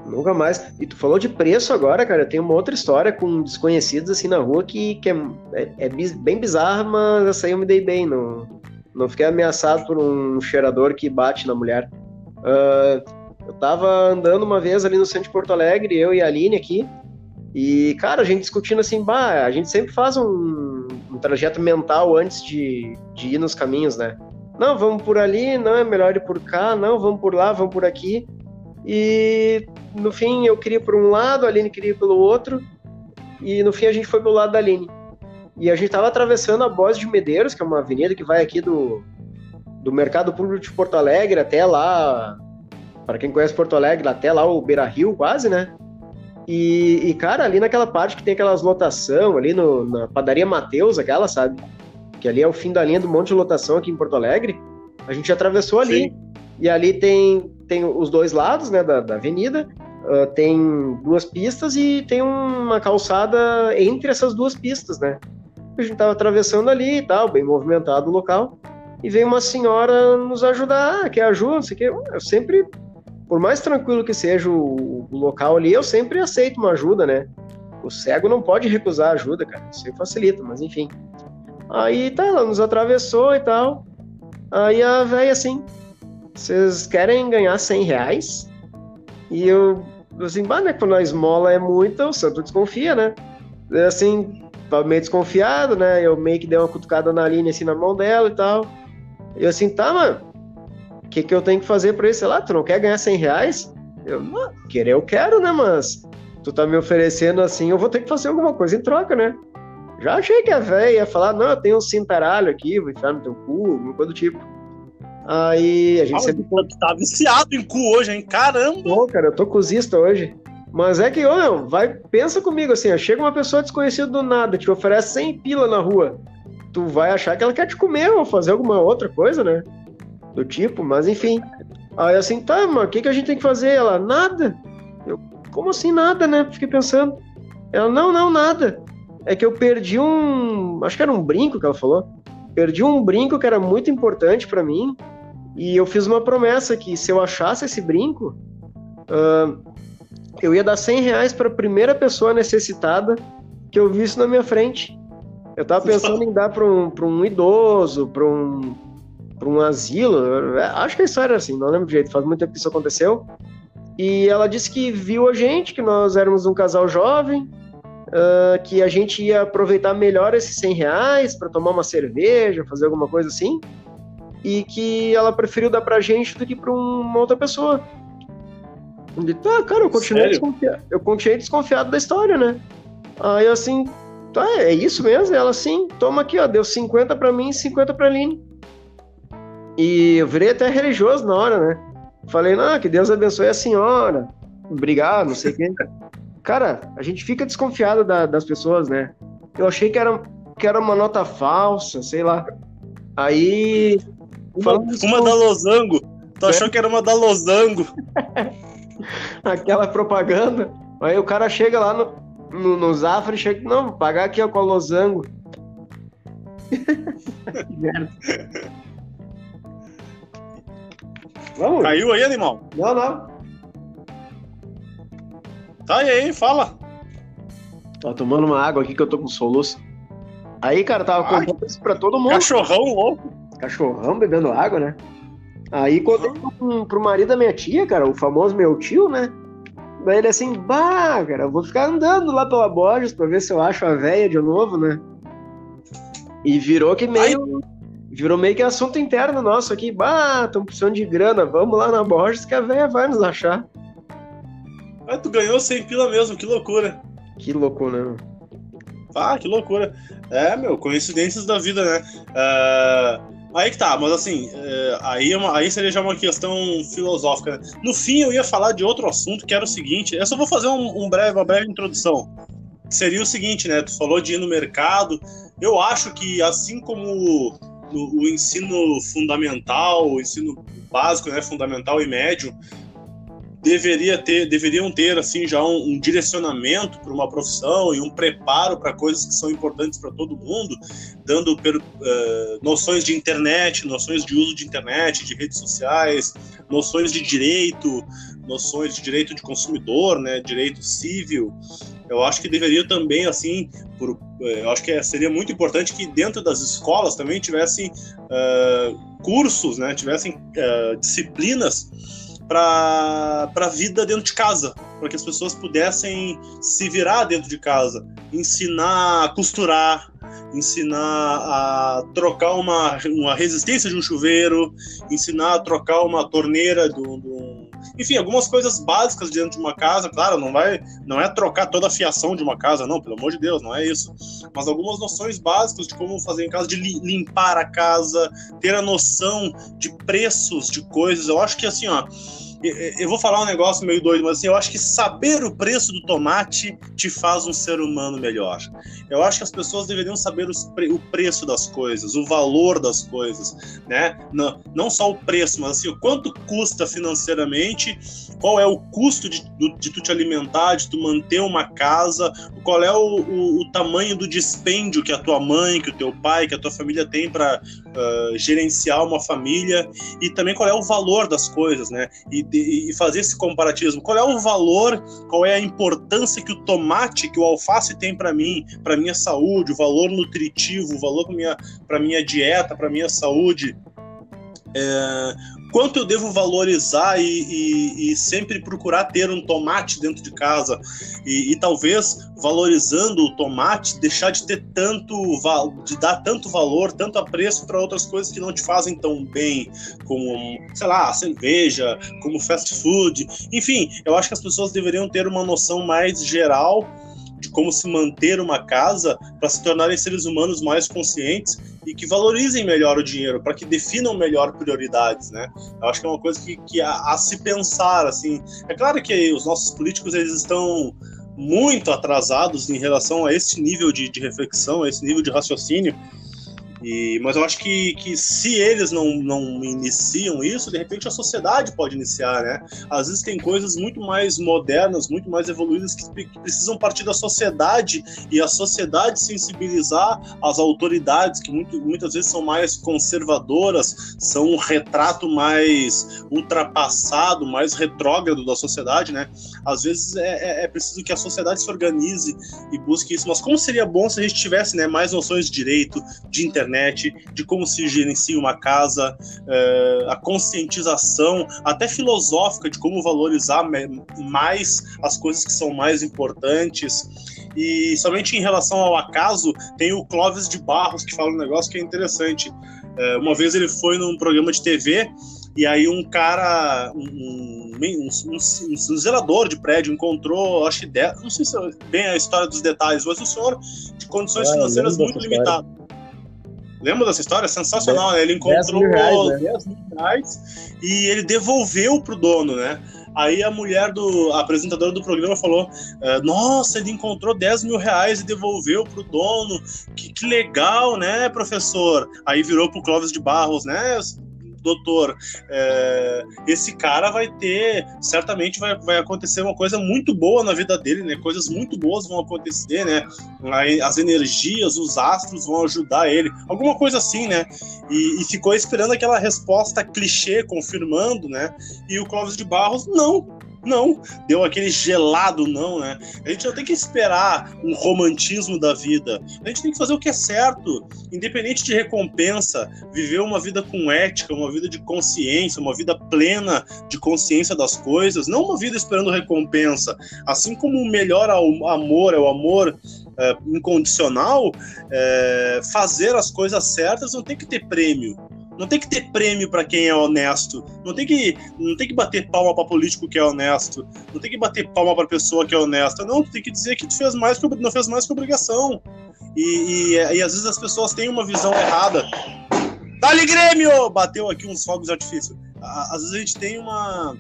Nunca mais. E tu falou de preço agora, cara. Tem uma outra história com desconhecidos assim na rua que, que é, é- é bem bizarra, mas essa aí eu me dei bem. Não, não fiquei ameaçado por um cheirador que bate na mulher. Ah, eu tava andando uma vez ali no centro de Porto Alegre, eu e a Aline aqui. E, cara, a gente discutindo assim, bah, a gente sempre faz um, um trajeto mental antes de, de ir nos caminhos, né? Não, vamos por ali, não, é melhor ir por cá, não, vamos por lá, vamos por aqui. E no fim eu queria ir por um lado, a Aline queria ir pelo outro, e no fim a gente foi pelo lado da Aline. E a gente tava atravessando a Boz de Medeiros, que é uma avenida que vai aqui do, do Mercado Público de Porto Alegre até lá, para quem conhece Porto Alegre, até lá o Beira Rio, quase, né? E, e, cara, ali naquela parte que tem aquelas lotação, ali no, na padaria Mateus, aquela, sabe? Que ali é o fim da linha do monte de lotação aqui em Porto Alegre. A gente atravessou ali. Sim. E ali tem, tem os dois lados né, da, da avenida, ah, tem duas pistas e tem uma calçada entre essas duas pistas, né? A gente tava atravessando ali e tal, bem movimentado o local, e veio uma senhora nos ajudar, ah, quer ajuda, não sei o quê. Eu sempre, por mais tranquilo que seja o, o local ali, eu sempre aceito uma ajuda, né? O cego não pode recusar ajuda, cara, isso aí facilita, mas enfim. Aí tá, ela nos atravessou e tal, aí a velha assim, vocês querem ganhar 100 reais? E eu, assim, bah, né, quando a esmola é muita, o santo desconfia, né? Eu, Assim, tava meio desconfiado, né? Eu meio que dei uma cutucada na linha, assim, na mão dela e tal. E eu assim, tá, mano, que que eu tenho que fazer pra isso? Sei lá, tu não quer ganhar 100 reais? Eu, não, querer eu quero, né, mas tu tá me oferecendo assim, eu vou ter que fazer alguma coisa em troca, né? Já achei que a véia ia falar, não, eu tenho um cintaralho aqui, vou enfiar no teu cu, alguma coisa do tipo. Aí a gente Ah, sempre tu tá viciado em cu hoje, hein? Caramba! Pô, cara, eu tô cozista hoje. Mas é que, ô, meu, vai, pensa comigo assim, ó, chega uma pessoa desconhecida do nada, te oferece 100 pila na rua. Tu vai achar que ela quer te comer ou fazer alguma outra coisa, né? Do tipo, mas enfim. Aí assim, tá, mas o que, que a gente tem que fazer? Ela, nada. Eu, como assim nada, né? Fiquei pensando. Ela, não, não, nada. É que eu perdi um. Acho que era um brinco que ela falou. Perdi um brinco que era muito importante pra mim. E eu fiz uma promessa que se eu achasse esse brinco, ah, eu ia dar 100 reais para a primeira pessoa necessitada que eu visse na minha frente. Eu tava pensando em dar para um, pra um idoso, para um, pra um asilo. eu- Acho que a história era assim, não lembro direito, faz muito tempo que isso aconteceu. E ela disse que viu a gente, que nós éramos um casal jovem, ah, que a gente ia aproveitar melhor esses 100 reais para tomar uma cerveja, fazer alguma coisa assim, e que ela preferiu dar pra gente do que pra uma outra pessoa. Tá, cara, eu continuei, desconfiado, eu continuei desconfiado da história, né? Aí eu assim, tá, é isso mesmo? E ela assim, toma aqui, ó, deu 50 pra mim e 50 pra Aline. E eu virei até religioso na hora, né? Falei, não, que Deus abençoe a senhora. Obrigado, não sei o quê. Cara, a gente fica desconfiado da- das pessoas, né? Eu achei que era, que era uma nota falsa, sei lá. Aí. Uma, uma da Losango. Tu achou que era uma da Losango? aquela propaganda. Aí o cara chega lá no, no, no Zafra e chega, não, vou pagar aqui ó, com a losango. Vamos? Caiu aí, animal? Não, não. Tá aí, fala. Tô tomando uma água aqui que eu tô com soluço. Aí, cara, tava Ai. contando isso pra todo mundo. Cachorrão louco. Cachorrão bebendo água, né? Aí contei uhum. pro marido da minha tia, cara, o famoso meu tio, né? Daí ele assim, bah, cara, vou ficar andando lá pela Borges pra ver se eu acho a véia de novo, né? E virou que meio. Ai. Virou meio que assunto interno nosso aqui. Bah, estamos precisando de grana, vamos lá na Borges que a véia vai nos achar. Ah, tu ganhou 100 pila mesmo, que loucura. Que loucura, né? Ah, que loucura. É, meu, coincidências da vida, né? Uh, Aí que tá, mas assim, é, aí, é uma, aí seria já uma questão filosófica. Né? No fim, eu ia falar de outro assunto que era o seguinte: eu só vou fazer um, um breve, uma breve introdução. Que seria o seguinte, né? Tu falou de ir no mercado. Eu acho que, assim como no, o ensino fundamental, o ensino básico, né, fundamental e médio, deveria ter, deveriam ter assim já um, um direcionamento para uma profissão e um preparo para coisas que são importantes para todo mundo, dando per, uh, noções de internet, noções de uso de internet, de redes sociais, noções de direito, noções de direito de consumidor, né, direito civil. Eu acho que deveria também assim, por, eu acho que seria muito importante que dentro das escolas também tivessem uh, cursos, né, tivessem uh, disciplinas para a vida dentro de casa, para que as pessoas pudessem se virar dentro de casa, ensinar a costurar, ensinar a trocar uma, uma resistência de um chuveiro, ensinar a trocar uma torneira do, do, enfim, algumas coisas básicas dentro de uma casa, claro, não vai, não é trocar toda a fiação de uma casa, não, pelo amor de Deus, não é isso. Mas algumas noções básicas de como fazer em casa, de limpar a casa, ter a noção de preços de coisas. Eu acho que assim, ó, eu vou falar um negócio meio doido, mas assim, eu acho que saber o preço do tomate te faz um ser humano melhor. Eu acho que as pessoas deveriam saber o preço das coisas, o valor das coisas, né? Não, não só o preço, mas assim, o quanto custa financeiramente, qual é o custo de, de tu te alimentar, de tu manter uma casa, qual é o, o, o, tamanho do dispêndio que a tua mãe, que o teu pai, que a tua família tem para uh, gerenciar uma família, e também qual é o valor das coisas, né? E e, fazer esse comparativismo. Qual é o valor, qual é a importância que o tomate, que o alface tem para mim, para minha saúde, o valor nutritivo, o valor para minha, minha dieta, para minha saúde. É, quanto eu devo valorizar e, e, e, sempre procurar ter um tomate dentro de casa? E, e, talvez valorizando o tomate deixar de ter tanto de dar tanto valor tanto apreço para outras coisas que não te fazem tão bem como sei lá cerveja como fast food. Enfim eu acho que as pessoas deveriam ter uma noção mais geral de como se manter uma casa para se tornarem seres humanos mais conscientes e que valorizem melhor o dinheiro, para que definam melhor prioridades, né? Eu acho que é uma coisa que, que a, a, se pensar, assim. É claro que os nossos políticos eles estão muito atrasados em relação a esse nível de, de reflexão, a esse nível de raciocínio, e, mas eu acho que, que se eles não, não iniciam isso, de repente a sociedade pode iniciar, né? Às vezes tem coisas muito mais modernas, muito mais evoluídas que, que precisam partir da sociedade e a sociedade sensibilizar as autoridades, que muito, muitas vezes são mais conservadoras, são um retrato mais ultrapassado, mais retrógrado da sociedade, né? Às vezes é, é, é preciso que a sociedade se organize e busque isso. Mas como seria bom se a gente tivesse né, mais noções de direito, de internet, internet, de como se gerencia uma casa, é, a conscientização, até filosófica, de como valorizar mais as coisas que são mais importantes. E somente em relação ao acaso, tem o Clóvis de Barros que fala um negócio que é interessante. É, uma vez ele foi num programa de TV e aí um cara, um, um, um, um zelador de prédio encontrou, acho que, não sei se é bem a história dos detalhes, mas um senhor de condições ah, financeiras muito limitadas. Lembra dessa história? Sensacional, né? Ele encontrou 10 mil, reais, né? 10 mil reais e ele devolveu pro dono, né? Aí a mulher do a apresentadora do programa falou: é, Nossa, ele encontrou 10 mil reais e devolveu pro dono. Que, que legal, né, professor? Aí virou pro Clóvis de Barros, né? Doutor, é, esse cara vai ter, certamente vai, vai acontecer uma coisa muito boa na vida dele, né? Coisas muito boas vão acontecer, né? As energias, os astros vão ajudar ele, alguma coisa assim, né? E, e ficou esperando aquela resposta clichê, confirmando, né? E o Clóvis de Barros, não, Não, deu aquele gelado não, né? A gente não tem que esperar um romantismo da vida. A gente tem que fazer o que é certo, independente de recompensa, viver uma vida com ética, uma vida de consciência, uma vida plena de consciência das coisas, não uma vida esperando recompensa. Assim como o melhor amor é o amor é, incondicional, é, fazer as coisas certas não tem que ter prêmio. Não tem que ter prêmio para quem é honesto. Não tem que, não tem que bater palma para político que é honesto. Não tem que bater palma para pessoa que é honesta. Não, tem que dizer que tu fez mais que, não fez mais que obrigação. E, e, e às vezes as pessoas têm uma visão errada. Dali Grêmio! Bateu aqui uns fogos de artifício. Às vezes a gente tem uma,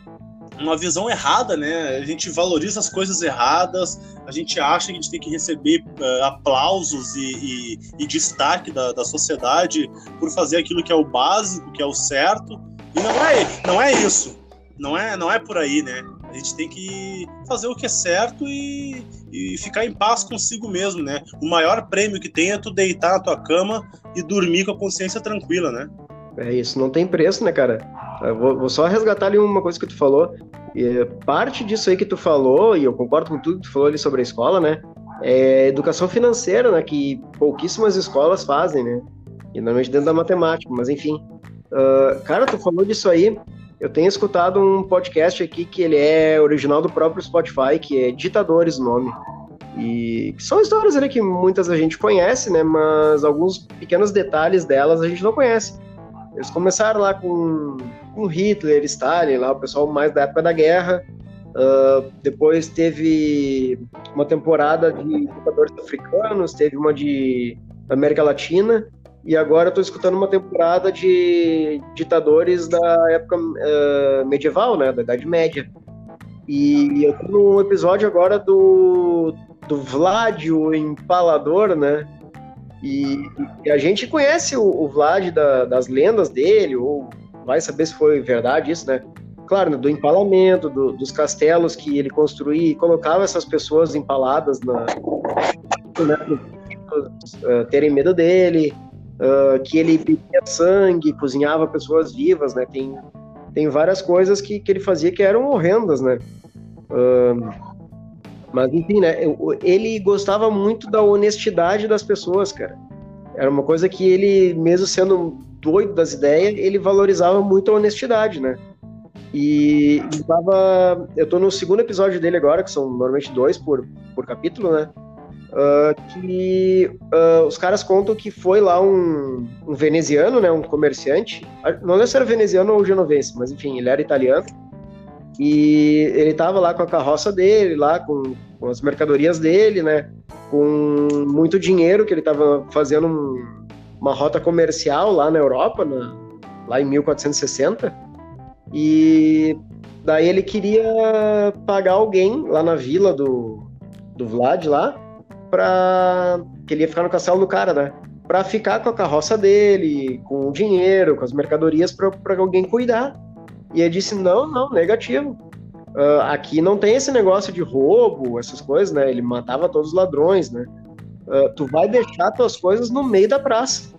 uma visão errada, né? A gente valoriza as coisas erradas, a gente acha que a gente tem que receber uh, aplausos e, e, e destaque da, da, sociedade por fazer aquilo que é o básico, que é o certo. E não é, não é isso. Não é, não é por aí, né? A gente tem que fazer o que é certo e, e ficar em paz consigo mesmo, né? O maior prêmio que tem é tu deitar na tua cama e dormir com a consciência tranquila, né? É isso, não tem preço, né, cara? Vou, vou, só resgatar ali uma coisa que tu falou. E parte disso aí que tu falou, e eu concordo com tudo que tu falou ali sobre a escola, né? É educação financeira, né? Que pouquíssimas escolas fazem, né? E normalmente dentro da matemática, mas enfim. Uh, cara, tu falou disso aí. Eu tenho escutado um podcast aqui que ele é original do próprio Spotify, que é Ditadores o nome. E são histórias ali que muitas a gente conhece, né? Mas alguns pequenos detalhes delas a gente não conhece. Eles começaram lá com, com Hitler, Stalin, lá o pessoal mais da época da guerra. Uh, depois teve uma temporada de ditadores africanos, teve uma de América Latina, e agora estou escutando uma temporada de ditadores da época uh, medieval, né, da Idade Média. E eu tô num episódio agora do, do Vlad, o Empalador, né, e, e a gente conhece o, o Vlad da, das lendas dele, ou vai saber se foi verdade isso, né? Claro, né, do empalamento, do, dos castelos que ele construía e colocava essas pessoas empaladas na, né, uh, terem medo dele, uh, que ele bebia sangue, cozinhava pessoas vivas, né? Tem, tem várias coisas que, que ele fazia que eram horrendas, né? Uh, mas enfim, né? Ele gostava muito da honestidade das pessoas, cara. Era uma coisa que ele, mesmo sendo doido das ideias, ele valorizava muito a honestidade, né? E tava, eu tô no segundo episódio dele agora, que são normalmente dois por, por capítulo, né? Uh, que uh, os caras contam que foi lá um, um, veneziano, né, um comerciante, não lembro se era veneziano ou genovense, mas enfim, ele era italiano, e ele tava lá com a carroça dele, lá com, com as mercadorias dele, né? Com muito dinheiro que ele tava fazendo um, uma rota comercial lá na Europa, na, lá em 1460. E daí ele queria pagar alguém lá na vila do, do Vlad lá, pra. que ele ia ficar no castelo do cara, né? Pra ficar com a carroça dele, com o dinheiro, com as mercadorias, pra alguém cuidar. E ele disse: não, não, negativo. Uh, aqui não tem esse negócio de roubo, essas coisas, né? Ele matava todos os ladrões, né? Uh, tu vai deixar tuas coisas no meio da praça.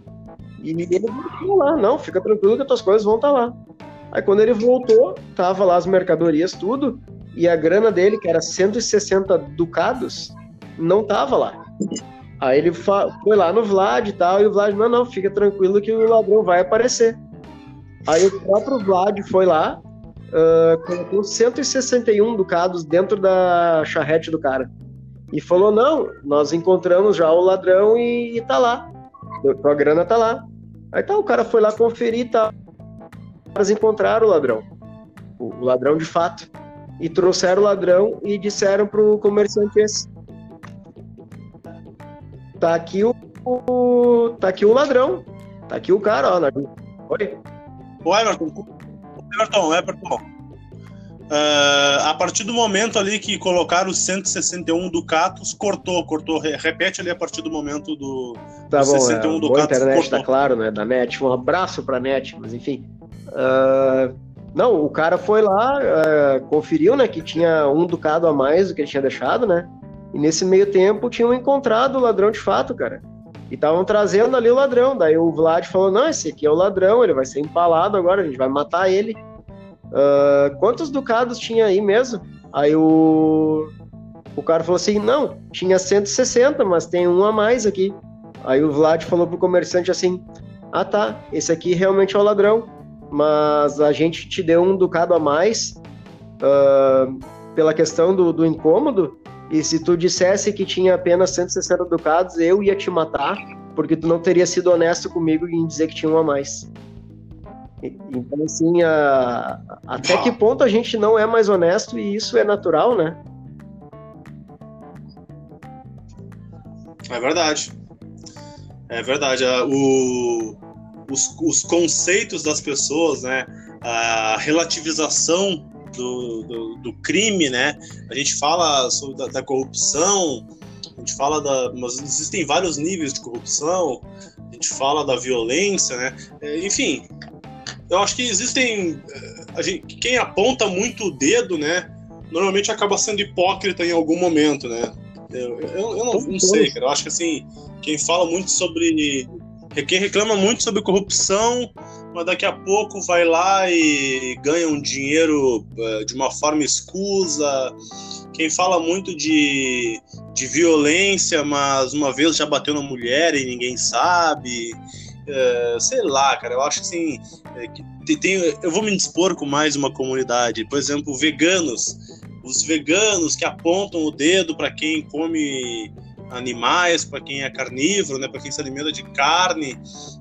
E ele voltou lá, não, fica tranquilo que tuas coisas vão estar tá lá. Aí quando ele voltou, tava lá as mercadorias, tudo, e a grana dele, que era 160 ducados, não tava lá. Aí ele foi lá no Vlad e tal, e o Vlad, não, não, fica tranquilo que o ladrão vai aparecer. Aí o próprio Vlad foi lá, uh, colocou 161 ducados dentro da charrete do cara. E falou: não, nós encontramos já o ladrão e, e tá lá. A grana tá lá. Aí tá, o cara foi lá conferir e tá. Eles encontraram o ladrão. O, o ladrão de fato. E trouxeram o ladrão e disseram pro comerciante esse. Tá aqui o, o. Tá aqui o ladrão. Tá aqui o cara, ó. Oi? O Everton, Everton, Everton. Uh, a partir do momento ali que colocaram os 161 Ducatos, cortou, cortou. Repete ali a partir do momento do, tá do bom, 61 é, Ducatos. A internet, cortou. tá claro, né? Da NET. Um abraço pra NET, mas enfim. Uh, não, o cara foi lá, uh, conferiu, né, que tinha um Ducado a mais do que ele tinha deixado, né? E nesse meio tempo tinham encontrado o ladrão de fato, cara. E estavam trazendo ali o ladrão. Daí o Vlad falou: Não, esse aqui é o ladrão, ele vai ser empalado agora, a gente vai matar ele. uh, quantos ducados tinha aí mesmo? Aí o, o cara falou assim, não, tinha 160, mas tem um a mais aqui. Aí o Vlad falou pro comerciante assim, ah tá, esse aqui realmente é o ladrão, mas a gente te deu um ducado a mais uh, pela questão do, do incômodo, e se tu dissesse que tinha apenas 160 ducados, eu ia te matar, porque tu não teria sido honesto comigo em dizer que tinha um a mais. Então, assim, a... até que ponto a gente não é mais honesto e isso é natural, né? É verdade. É verdade. O, os, os conceitos das pessoas, né? A relativização do, do, do crime, né? A gente fala sobre da, da, corrupção, a gente fala da. Mas existem vários níveis de corrupção, a gente fala da violência, né? É, enfim, eu acho que existem. Eh, gente, quem aponta muito o dedo, né? Normalmente acaba sendo hipócrita em algum momento, né? Eu, eu, eu não, não, sei, cara. Eu acho que assim, quem fala muito sobre. Quem reclama muito sobre corrupção, mas daqui a pouco vai lá e ganha um dinheiro uh, de uma forma escusa. Quem fala muito de, de violência, mas uma vez já bateu na mulher e ninguém sabe. Uh, sei lá, cara, eu acho assim, é, que tem, eu vou me dispor com mais uma comunidade, por exemplo, veganos, os veganos que apontam o dedo para quem come animais, para quem é carnívoro, né, para quem se alimenta de carne,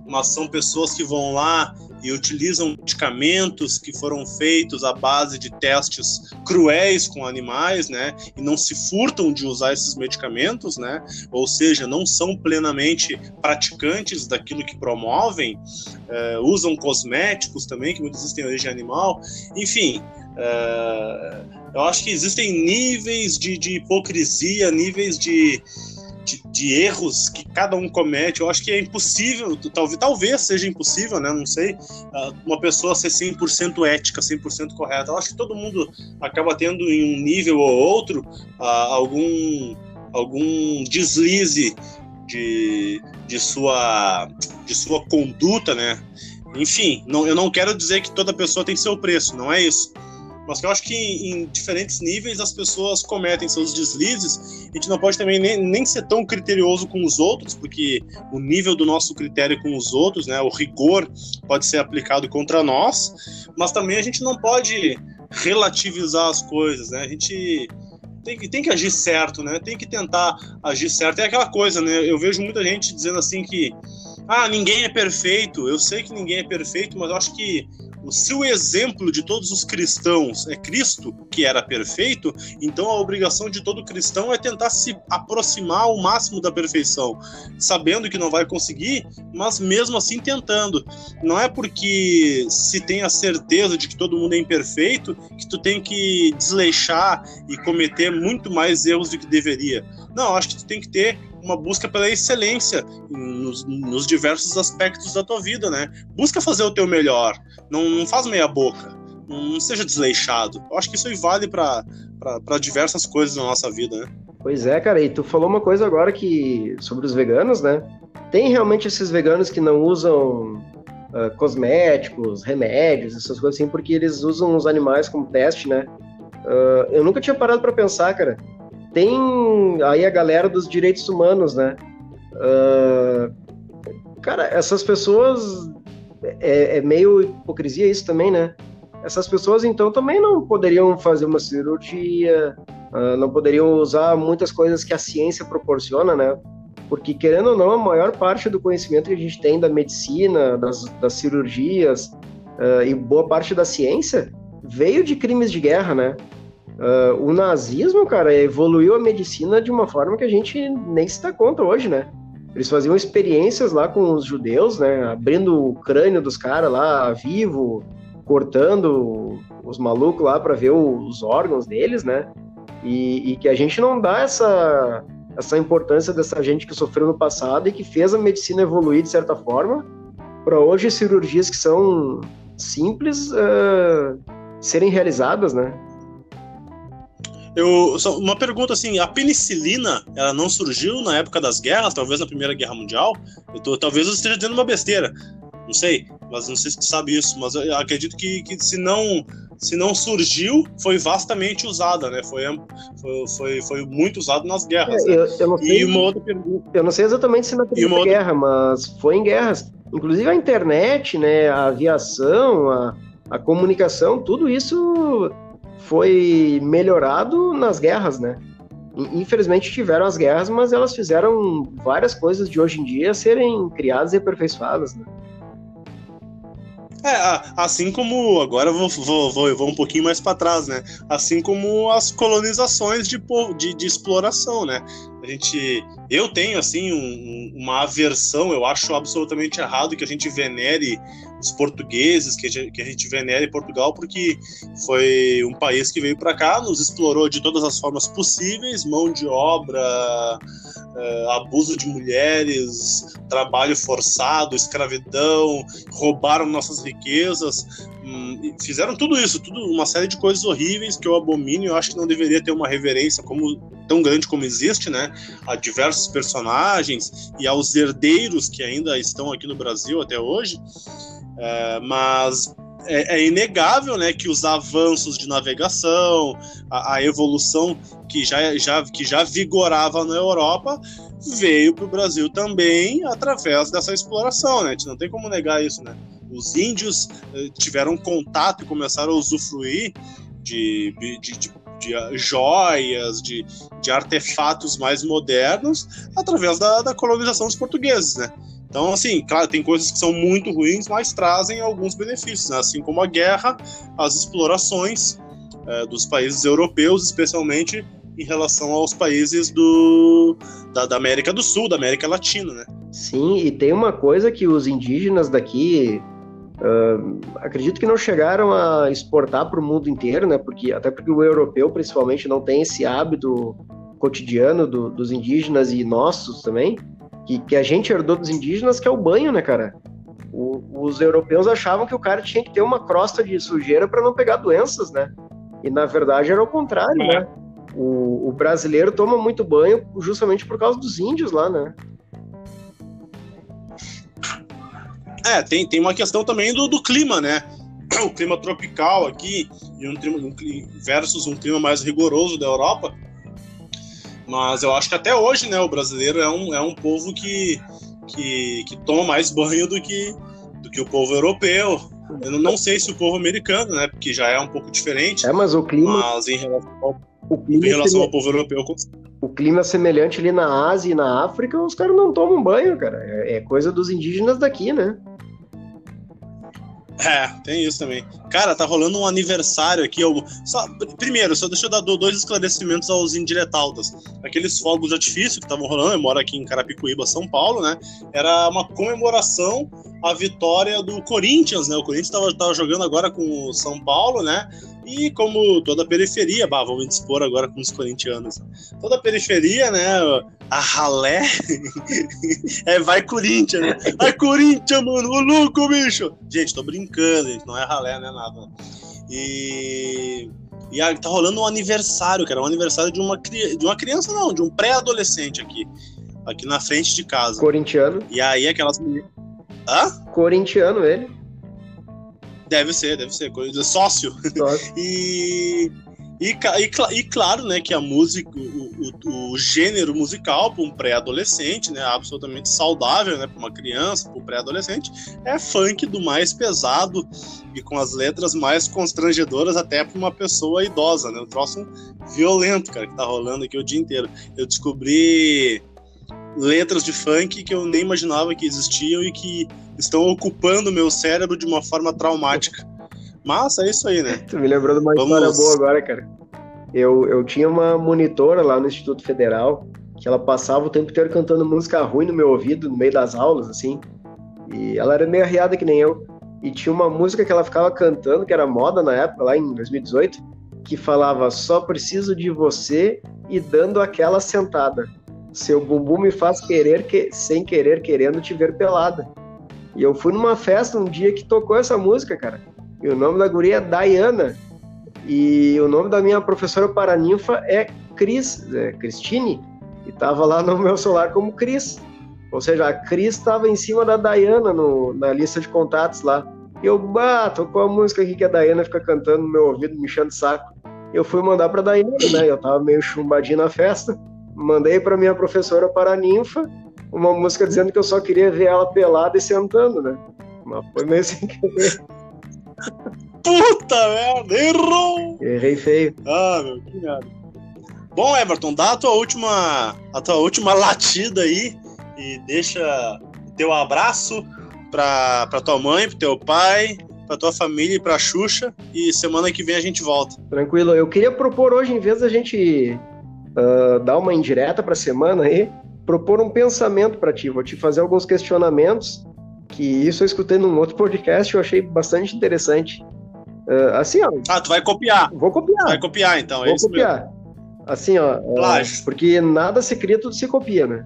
mas são pessoas que vão lá e utilizam medicamentos que foram feitos à base de testes cruéis com animais, né? E não se furtam de usar esses medicamentos, né? Ou seja, não são plenamente praticantes daquilo que promovem, uh, usam cosméticos também, que muitos vezes têm origem animal. Enfim, uh, eu acho que existem níveis de, de hipocrisia, níveis de de, de, erros que cada um comete. Eu acho que é impossível, talvez, talvez seja impossível, né? Não sei, ah, uma pessoa ser 100% ética, 100% correta. Eu acho que todo mundo acaba tendo em um nível ou outro uh, algum, algum deslize de, de, sua, de sua conduta, né? Enfim, não, eu não quero dizer que toda pessoa tem seu preço, não é isso mas que eu acho que em, diferentes níveis as pessoas cometem seus deslizes. A gente não pode também nem, nem ser tão criterioso com os outros, porque o nível do nosso critério com os outros, né, o rigor, pode ser aplicado contra nós, mas também a gente não pode relativizar as coisas, né? A gente tem que, tem que agir certo, né? Tem que tentar agir certo. É aquela coisa, né? Eu vejo muita gente dizendo assim que ah, ninguém é perfeito. Eu sei que ninguém é perfeito, mas eu acho que se o exemplo de todos os cristãos é Cristo, que era perfeito, então a obrigação de todo cristão é tentar se aproximar ao máximo da perfeição, sabendo que não vai conseguir, mas mesmo assim tentando. Não é porque se tem a certeza de que todo mundo é imperfeito que tu tem que desleixar e cometer muito mais erros do que deveria. Não, acho que tu tem que ter uma busca pela excelência nos, nos, diversos aspectos da tua vida, né? Busca fazer o teu melhor, não, não faz meia boca, não, seja desleixado. Eu acho que isso aí vale para diversas coisas na nossa vida, né? Pois é, cara, e tu falou uma coisa agora que sobre os veganos, né? Tem realmente esses veganos que não usam uh, cosméticos, remédios, essas coisas assim, porque eles usam os animais como teste, né? Uh, eu nunca tinha parado para pensar, cara tem aí a galera dos direitos humanos, né? Uh, cara, essas pessoas é, é, meio hipocrisia isso também, né? Essas pessoas então também não poderiam fazer uma cirurgia, uh, não poderiam usar muitas coisas que a ciência proporciona, né? Porque querendo ou não, a maior parte do conhecimento que a gente tem da medicina, das, das cirurgias uh, e boa parte da ciência veio de crimes de guerra, né? Uh, o nazismo, cara, evoluiu a medicina de uma forma que a gente nem se dá conta hoje, né? Eles faziam experiências lá com os judeus, né? Abrindo o crânio dos caras lá vivo, cortando os malucos lá para ver os órgãos deles, né? E, e, que a gente não dá essa, essa importância dessa gente que sofreu no passado e que fez a medicina evoluir de certa forma para hoje cirurgias que são simples uh, serem realizadas, né? Eu, só uma pergunta assim, a penicilina, ela não surgiu na época das guerras, talvez na Primeira Guerra Mundial? Eu tô, talvez eu esteja dizendo uma besteira, não sei, mas não sei se tu sabe isso, mas eu acredito que, que se não se não surgiu, foi vastamente usada, né? Foi, foi, foi, muito usado nas guerras. É, né? eu, eu, não sei, e uma outra pergunta. Eu não sei exatamente se na primeira outra... guerra, mas foi em guerras. Inclusive a internet, né? A aviação, a, a comunicação, tudo isso foi melhorado nas guerras, né? Infelizmente tiveram as guerras, mas elas fizeram várias coisas de hoje em dia serem criadas e aperfeiçoadas, né? É, assim como agora vou, vou, vou, vou um pouquinho mais para trás, né? Assim como as colonizações de, de, de exploração, né? A gente, eu tenho assim um, uma aversão, eu acho absolutamente errado que a gente venere os portugueses, que a, gente, venere Portugal, porque foi um país que veio para cá, nos explorou de todas as formas possíveis, mão de obra, uh, abuso de mulheres, trabalho forçado, escravidão, roubaram nossas riquezas, fizeram tudo isso, tudo uma série de coisas horríveis que eu abomino. Eu acho que não deveria ter uma reverência como tão grande como existe, né? A diversos personagens e aos herdeiros que ainda estão aqui no Brasil até hoje. Uh, mas é, é, inegável né, que os avanços de navegação, a, a, evolução que já, já, que já vigorava na Europa, veio para o Brasil também através dessa exploração. Né? A gente não tem como negar isso. Né? Os índios eh, tiveram contato e começaram a usufruir de, de, de, de joias, de, de artefatos mais modernos através da, da colonização dos portugueses. Né? Então, assim, claro, tem coisas que são muito ruins, mas trazem alguns benefícios, né? assim como a guerra, as explorações é, dos países europeus, especialmente em relação aos países do, da, da, América do Sul, da América Latina, né? Sim, e tem uma coisa que os indígenas daqui uh, acredito que não chegaram a exportar para o mundo inteiro, né? Porque até porque o europeu principalmente não tem esse hábito cotidiano do, dos indígenas e nossos também que, que a gente herdou dos indígenas, que é o banho, né, cara? O, os europeus achavam que o cara tinha que ter uma crosta de sujeira para não pegar doenças, né? E na verdade era o contrário, é. né? O, o, brasileiro toma muito banho justamente por causa dos índios lá, né? É, tem, tem uma questão também do, do clima, né? O clima tropical aqui e um, um, versus um clima mais rigoroso da Europa mas eu acho que até hoje, né, o brasileiro é um, é um povo que, que, que toma mais banho do que, do que o povo europeu. Eu não sei se o povo americano, né, porque já é um pouco diferente. É, mas o clima. Mas em relação ao, em relação ao povo europeu. O clima semelhante ali na Ásia e na África, os caras não tomam banho, cara. É, é coisa dos indígenas daqui, né? É, tem isso também. Cara, tá rolando um aniversário aqui. Eu... Só, primeiro, só deixa eu dar dois esclarecimentos aos indiretautas. Aqueles fogos de artifício que estavam rolando, eu moro aqui em Carapicuíba, São Paulo, né? Era uma comemoração à vitória do Corinthians, né? O Corinthians tava, tava jogando agora com o São Paulo, né? E como toda a periferia, bah, vou me dispor agora com os corintianos. Toda a periferia, né? A ralé é vai Corinthians, né? Vai Corinthians, mano, o louco, bicho! Gente, tô brincando, gente, não é ralé, não é nada. E. E tá rolando um aniversário, cara, um aniversário de uma, de uma criança, não, de um pré-adolescente aqui. Aqui na frente de casa. Corintiano. E aí aquelas. Hã? Corintiano, ele. Deve ser, deve ser, coisa sócio. sócio. e, e, e, e, claro, né, que a música, o, o, o gênero musical para um pré-adolescente, né, absolutamente saudável, né, para uma criança, para um pré-adolescente, é funk do mais pesado e com as letras mais constrangedoras até para uma pessoa idosa, né, um troço violento, cara, que tá rolando aqui o dia inteiro. Eu descobri letras de funk que eu nem imaginava que existiam e que estão ocupando o meu cérebro de uma forma traumática. Mas é isso aí, né? Tu me lembrou de uma Vamos... história boa agora, cara. Eu, eu tinha uma monitora lá no Instituto Federal que ela passava o tempo inteiro cantando música ruim no meu ouvido, no meio das aulas, assim. E ela era meio arriada que nem eu. E tinha uma música que ela ficava cantando, que era moda na época, lá em 2018, que falava Só preciso de você e dando aquela sentada. Seu bumbum me faz querer, que, sem querer, querendo te ver pelada. E eu fui numa festa um dia que tocou essa música, cara. E o nome da guria é Diana. E o nome da minha professora paraninfa é Cris, é Cristine. E tava lá no meu celular como Cris. Ou seja, a Cris estava em cima da Diana no, na lista de contatos lá. E eu, bah, tocou a música aqui que a Daiana fica cantando no meu ouvido, me enchendo o saco. Eu fui mandar pra Daiana, né? Eu tava meio chumbadinho na festa. Mandei pra minha professora para a ninfa uma música dizendo que eu só queria ver ela pelada e sentando, né? Mas foi meio sem querer. Puta merda, errou! Errei feio. Ah, meu, que merda. Bom, Everton, dá a tua última, a tua última latida aí e deixa teu abraço pra, pra tua mãe, pro teu pai, pra tua família e pra Xuxa. E semana que vem a gente volta. Tranquilo. Eu queria propor hoje, em vez da gente uh, dar uma indireta pra semana aí, propor um pensamento para ti. Vou te fazer alguns questionamentos, que isso eu escutei num outro podcast, eu achei bastante interessante. Uh, assim, ó. Ah, tu vai copiar. Vou copiar. Vai copiar, então. É vou é copiar. Mesmo. Assim, ó. Uh, porque nada se cria, tudo se copia, né?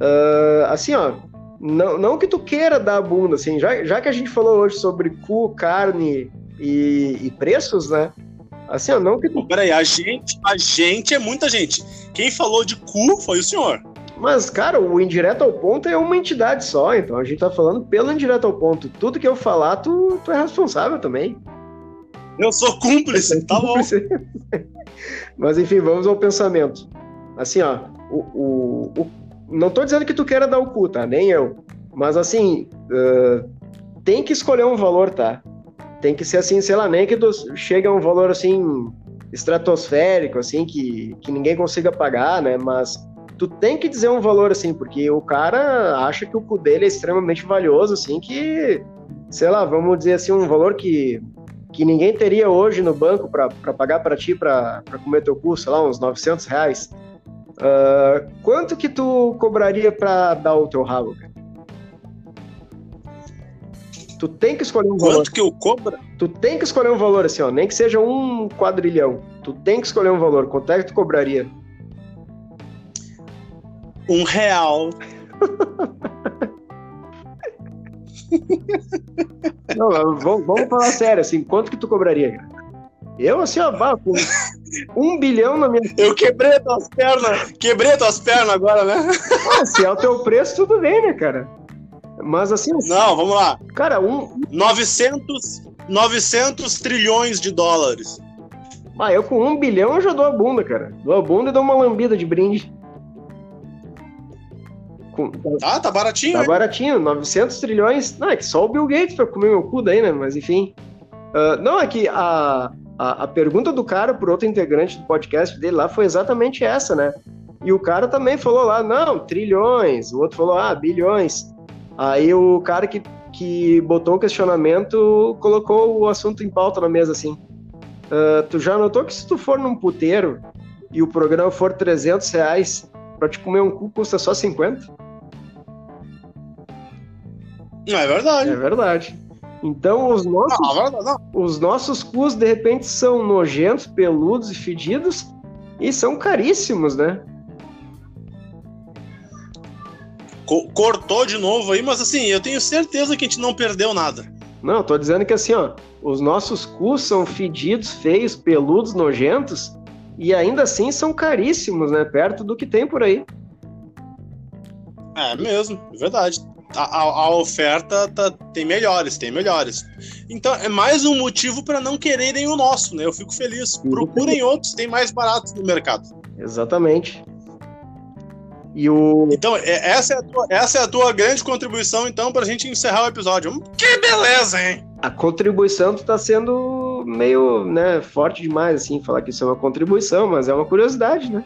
Uh, assim, ó. Não, não que tu queira dar a bunda, assim, já, já que a gente falou hoje sobre cu, carne e, e preços, né? Assim, ó, não que tu. Peraí, a gente, a gente é muita gente. Quem falou de cu foi o senhor. Mas, cara, o indireto ao ponto é uma entidade só, então a gente tá falando pelo indireto ao ponto. Tudo que eu falar, tu, tu é responsável também. Eu sou cúmplice, tá bom. Mas enfim, vamos ao pensamento. Assim, ó, o, o, o, não tô dizendo que tu queira dar o cu, tá? Nem eu. Mas assim, uh, tem que escolher um valor, tá? Tem que ser assim, sei lá, nem que chegue a um valor assim estratosférico, assim, que, que ninguém consiga pagar, né? Mas tu tem que dizer um valor assim, porque o cara acha que o cu dele é extremamente valioso, assim, que, sei lá, vamos dizer assim, um valor que, que ninguém teria hoje no banco para pagar para ti para comer teu cu, sei lá, uns 900 reais. Uh, quanto que tu cobraria para dar o teu rabo, cara? Tu tem que escolher um valor. Quanto que eu cobro? Tu tem que escolher um valor assim, ó, nem que seja um quadrilhão. Tu tem que escolher um valor. Quanto é que tu cobraria? Um real. Não, vamos, vamos falar sério, assim, quanto que tu cobraria? Eu, assim, ó, com um bilhão na minha... Eu quebrei tuas pernas, quebrei tuas pernas agora, né? Ah, se é o teu preço, tudo bem, né, cara? Mas assim... Não, vamos lá. Cara, um... 900, 900 trilhões de dólares. Ah, eu com um bilhão eu já dou a bunda, cara. Dou a bunda e dou uma lambida de brinde. Com, tá, tá baratinho. Tá hein? baratinho, 900 trilhões. Não, é que só o Bill Gates pra comer meu cu daí, né? Mas enfim. Uh, não, é que a, a, a, pergunta do cara por outro integrante do podcast dele lá foi exatamente essa, né? E o cara também falou lá, não, trilhões. O outro falou, ah, bilhões. Aí o cara que, que botou o questionamento colocou o assunto em pauta na mesa, assim. Uh, tu já notou que se tu for num puteiro e o programa for 300 reais, pra te comer um cu custa só 50? Não, é verdade. É verdade. Então os nossos, não, não, não. os nossos cus de repente são nojentos, peludos e fedidos e são caríssimos, né? Cortou de novo aí, mas assim, eu tenho certeza que a gente não perdeu nada. Não, tô dizendo que assim, ó, os nossos cus são fedidos, feios, peludos, nojentos e ainda assim são caríssimos, né? Perto do que tem por aí. É mesmo, é verdade a, a oferta tá, tem melhores, tem melhores. Então é mais um motivo para não quererem o nosso, né? Eu fico feliz. Procurem outros, tem mais baratos no mercado. Exatamente. E o... Então, é, essa é, a tua, essa é a tua grande contribuição, então, para a gente encerrar o episódio. Que beleza, hein? A contribuição está sendo meio né, forte demais, assim, falar que isso é uma contribuição, mas é uma curiosidade, né?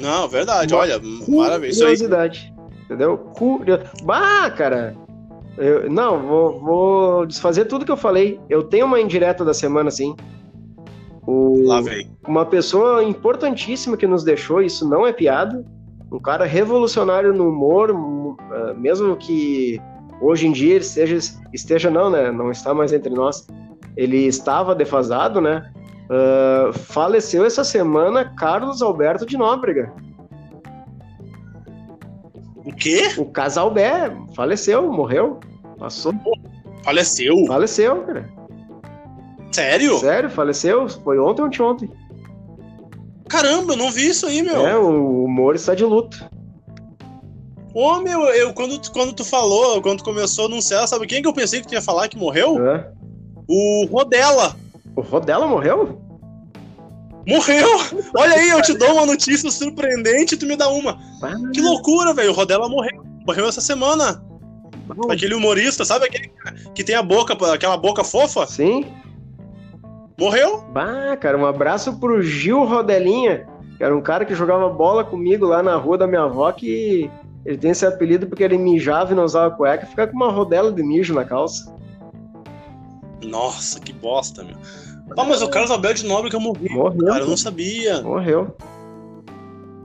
Não, verdade, uma olha, maravilha. Curiosidade. Entendeu? Curioso. Bah, cara! Eu, não, vou, vou desfazer tudo que eu falei. Eu tenho uma indireta da semana, sim. O, Lá vem. Uma pessoa importantíssima que nos deixou, isso não é piada. Um cara revolucionário no humor, uh, mesmo que hoje em dia ele esteja, esteja não, né? Não está mais entre nós. Ele estava defasado, né? Uh, faleceu essa semana Carlos Alberto de Nóbrega. O quê? O casal Bé faleceu, morreu. Passou. Faleceu? Faleceu, cara. Sério? Sério, faleceu. Foi ontem ou ontem. Caramba, eu não vi isso aí, meu. É, o humor está de luto. Ô, meu, eu, quando, quando tu falou, quando tu começou a anunciar, sabe quem que eu pensei que tu ia falar que morreu? Hã? O Rodela. O Rodela morreu? Morreu! Olha aí, eu te dou uma notícia surpreendente e tu me dá uma. Ah, Que loucura, velho. O Rodela morreu. Morreu essa semana. bom. Aquele humorista, sabe aquele que tem a boca, aquela boca fofa? Sim? Morreu? Bah, cara, um abraço pro Gil Rodelinha, que era um cara que jogava bola comigo lá na rua da minha avó, que ele tem esse apelido porque ele mijava e não usava cueca, fica com uma rodela de mijo na calça. Nossa, que bosta, meu. Ah, mas o Carlos Alberto de Nobre que eu morri. Morreu. Cara, eu não sabia. Morreu.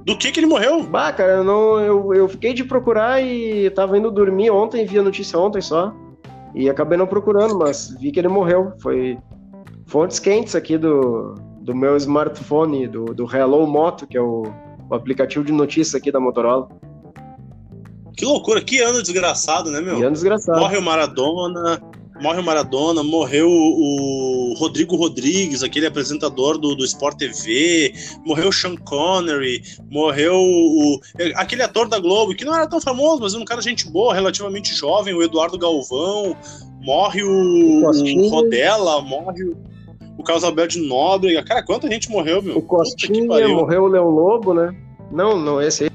Do que que ele morreu? Bah, cara, eu, não, eu, eu fiquei de procurar e tava indo dormir ontem, vi a notícia ontem só. E acabei não procurando, mas vi que ele morreu. Foi fontes quentes aqui do, do meu smartphone, do, do Hello Moto, que é o, o aplicativo de notícias aqui da Motorola. Que loucura, que ano desgraçado, né, meu? E é desgraçado. Morre o Maradona, morre o Maradona, morreu o Rodrigo Rodrigues, aquele apresentador do, do Sport TV, morreu o Sean Connery, morreu o, aquele ator da Globo, que não era tão famoso, mas um cara gente boa, relativamente jovem, o Eduardo Galvão, morre o, o Rodella, morre o, o Carlos Alberto de Nóbrega. Cara, quanta gente morreu, meu? O que Costinha, morreu o Leão Lobo, né? Não, não, esse aí.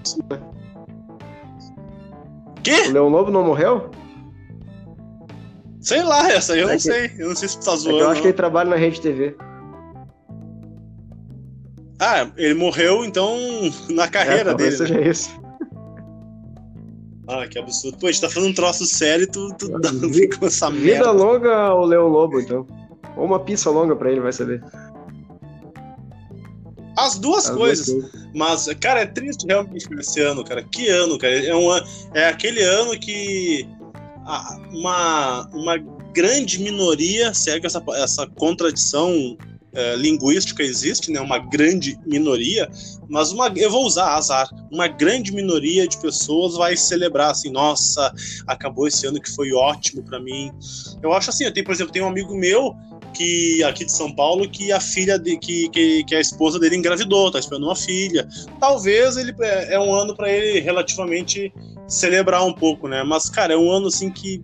Quê? O Leão Lobo não morreu? Sei lá, essa aí eu É não que- sei. Eu não sei se tu tá É que zoando. eu acho que não. ele trabalha na Rede TV. Ah, ele morreu, então, na É, carreira talvez dele. né? seja isso. Ah, que absurdo. Pô, a gente tá fazendo um troço sério e tu, tu dá, fica com essa Vida merda. longa ao Leão Lobo, então. Ou uma pista longa pra ele, vai saber. As duas As duas coisas. Mas, cara, é triste realmente esse ano, cara. Que ano, cara. É, um, é aquele ano que uma, uma grande minoria, segue essa, essa contradição é, linguística existe, né? Uma grande minoria, mas uma, eu vou usar azar. Uma grande minoria de pessoas vai celebrar assim, nossa, acabou esse ano que foi ótimo pra mim. Eu acho assim, eu tenho, por exemplo, tem um amigo meu que aqui de São Paulo que a filha de, que, que, que a esposa dele engravidou, tá esperando uma filha. Talvez ele é, é um ano pra ele relativamente celebrar um pouco, né? Mas cara, é um ano assim que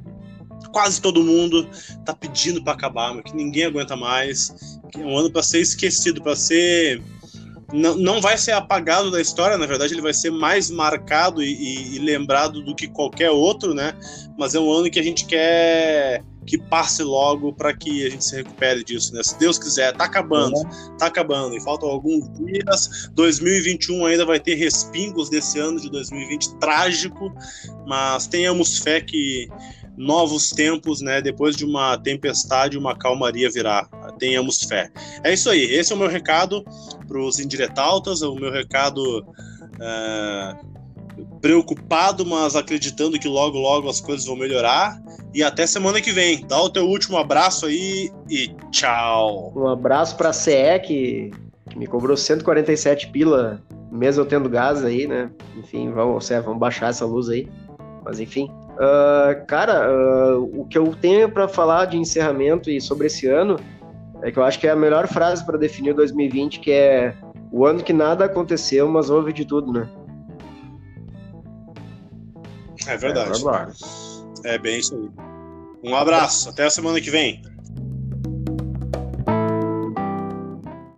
quase todo mundo tá pedindo pra acabar, meu, que ninguém aguenta mais. Que é um ano pra ser esquecido, pra ser não, não vai ser apagado da história, na verdade, ele vai ser mais marcado e, e- e lembrado do que qualquer outro, né? Mas é um ano que a gente quer que passe logo para que a gente se recupere disso, né? Se Deus quiser, tá acabando, tá acabando, e faltam alguns dias. 2021 ainda vai ter respingos desse ano de 2020 trágico, mas tenhamos fé que novos tempos, né? Depois de uma tempestade, uma calmaria virá. Tenhamos fé. É isso aí. Esse é o meu recado para os indiretautas, é o meu recado é, preocupado, mas acreditando que logo, logo as coisas vão melhorar. E até semana que vem. Dá o teu último abraço aí e tchau. Um abraço pra CE, que, me cobrou 147 pila, mesmo eu tendo gás aí, né? Enfim, vamos, CE, vamos baixar essa luz aí. Mas enfim. Ah, cara, ah, o que eu tenho pra falar de encerramento e sobre esse ano é que eu acho que é a melhor frase pra definir o 2020, que é o ano que nada aconteceu, mas houve de tudo, né? É verdade. É, verdade. É bem isso aí. Um abraço. Até a semana que vem.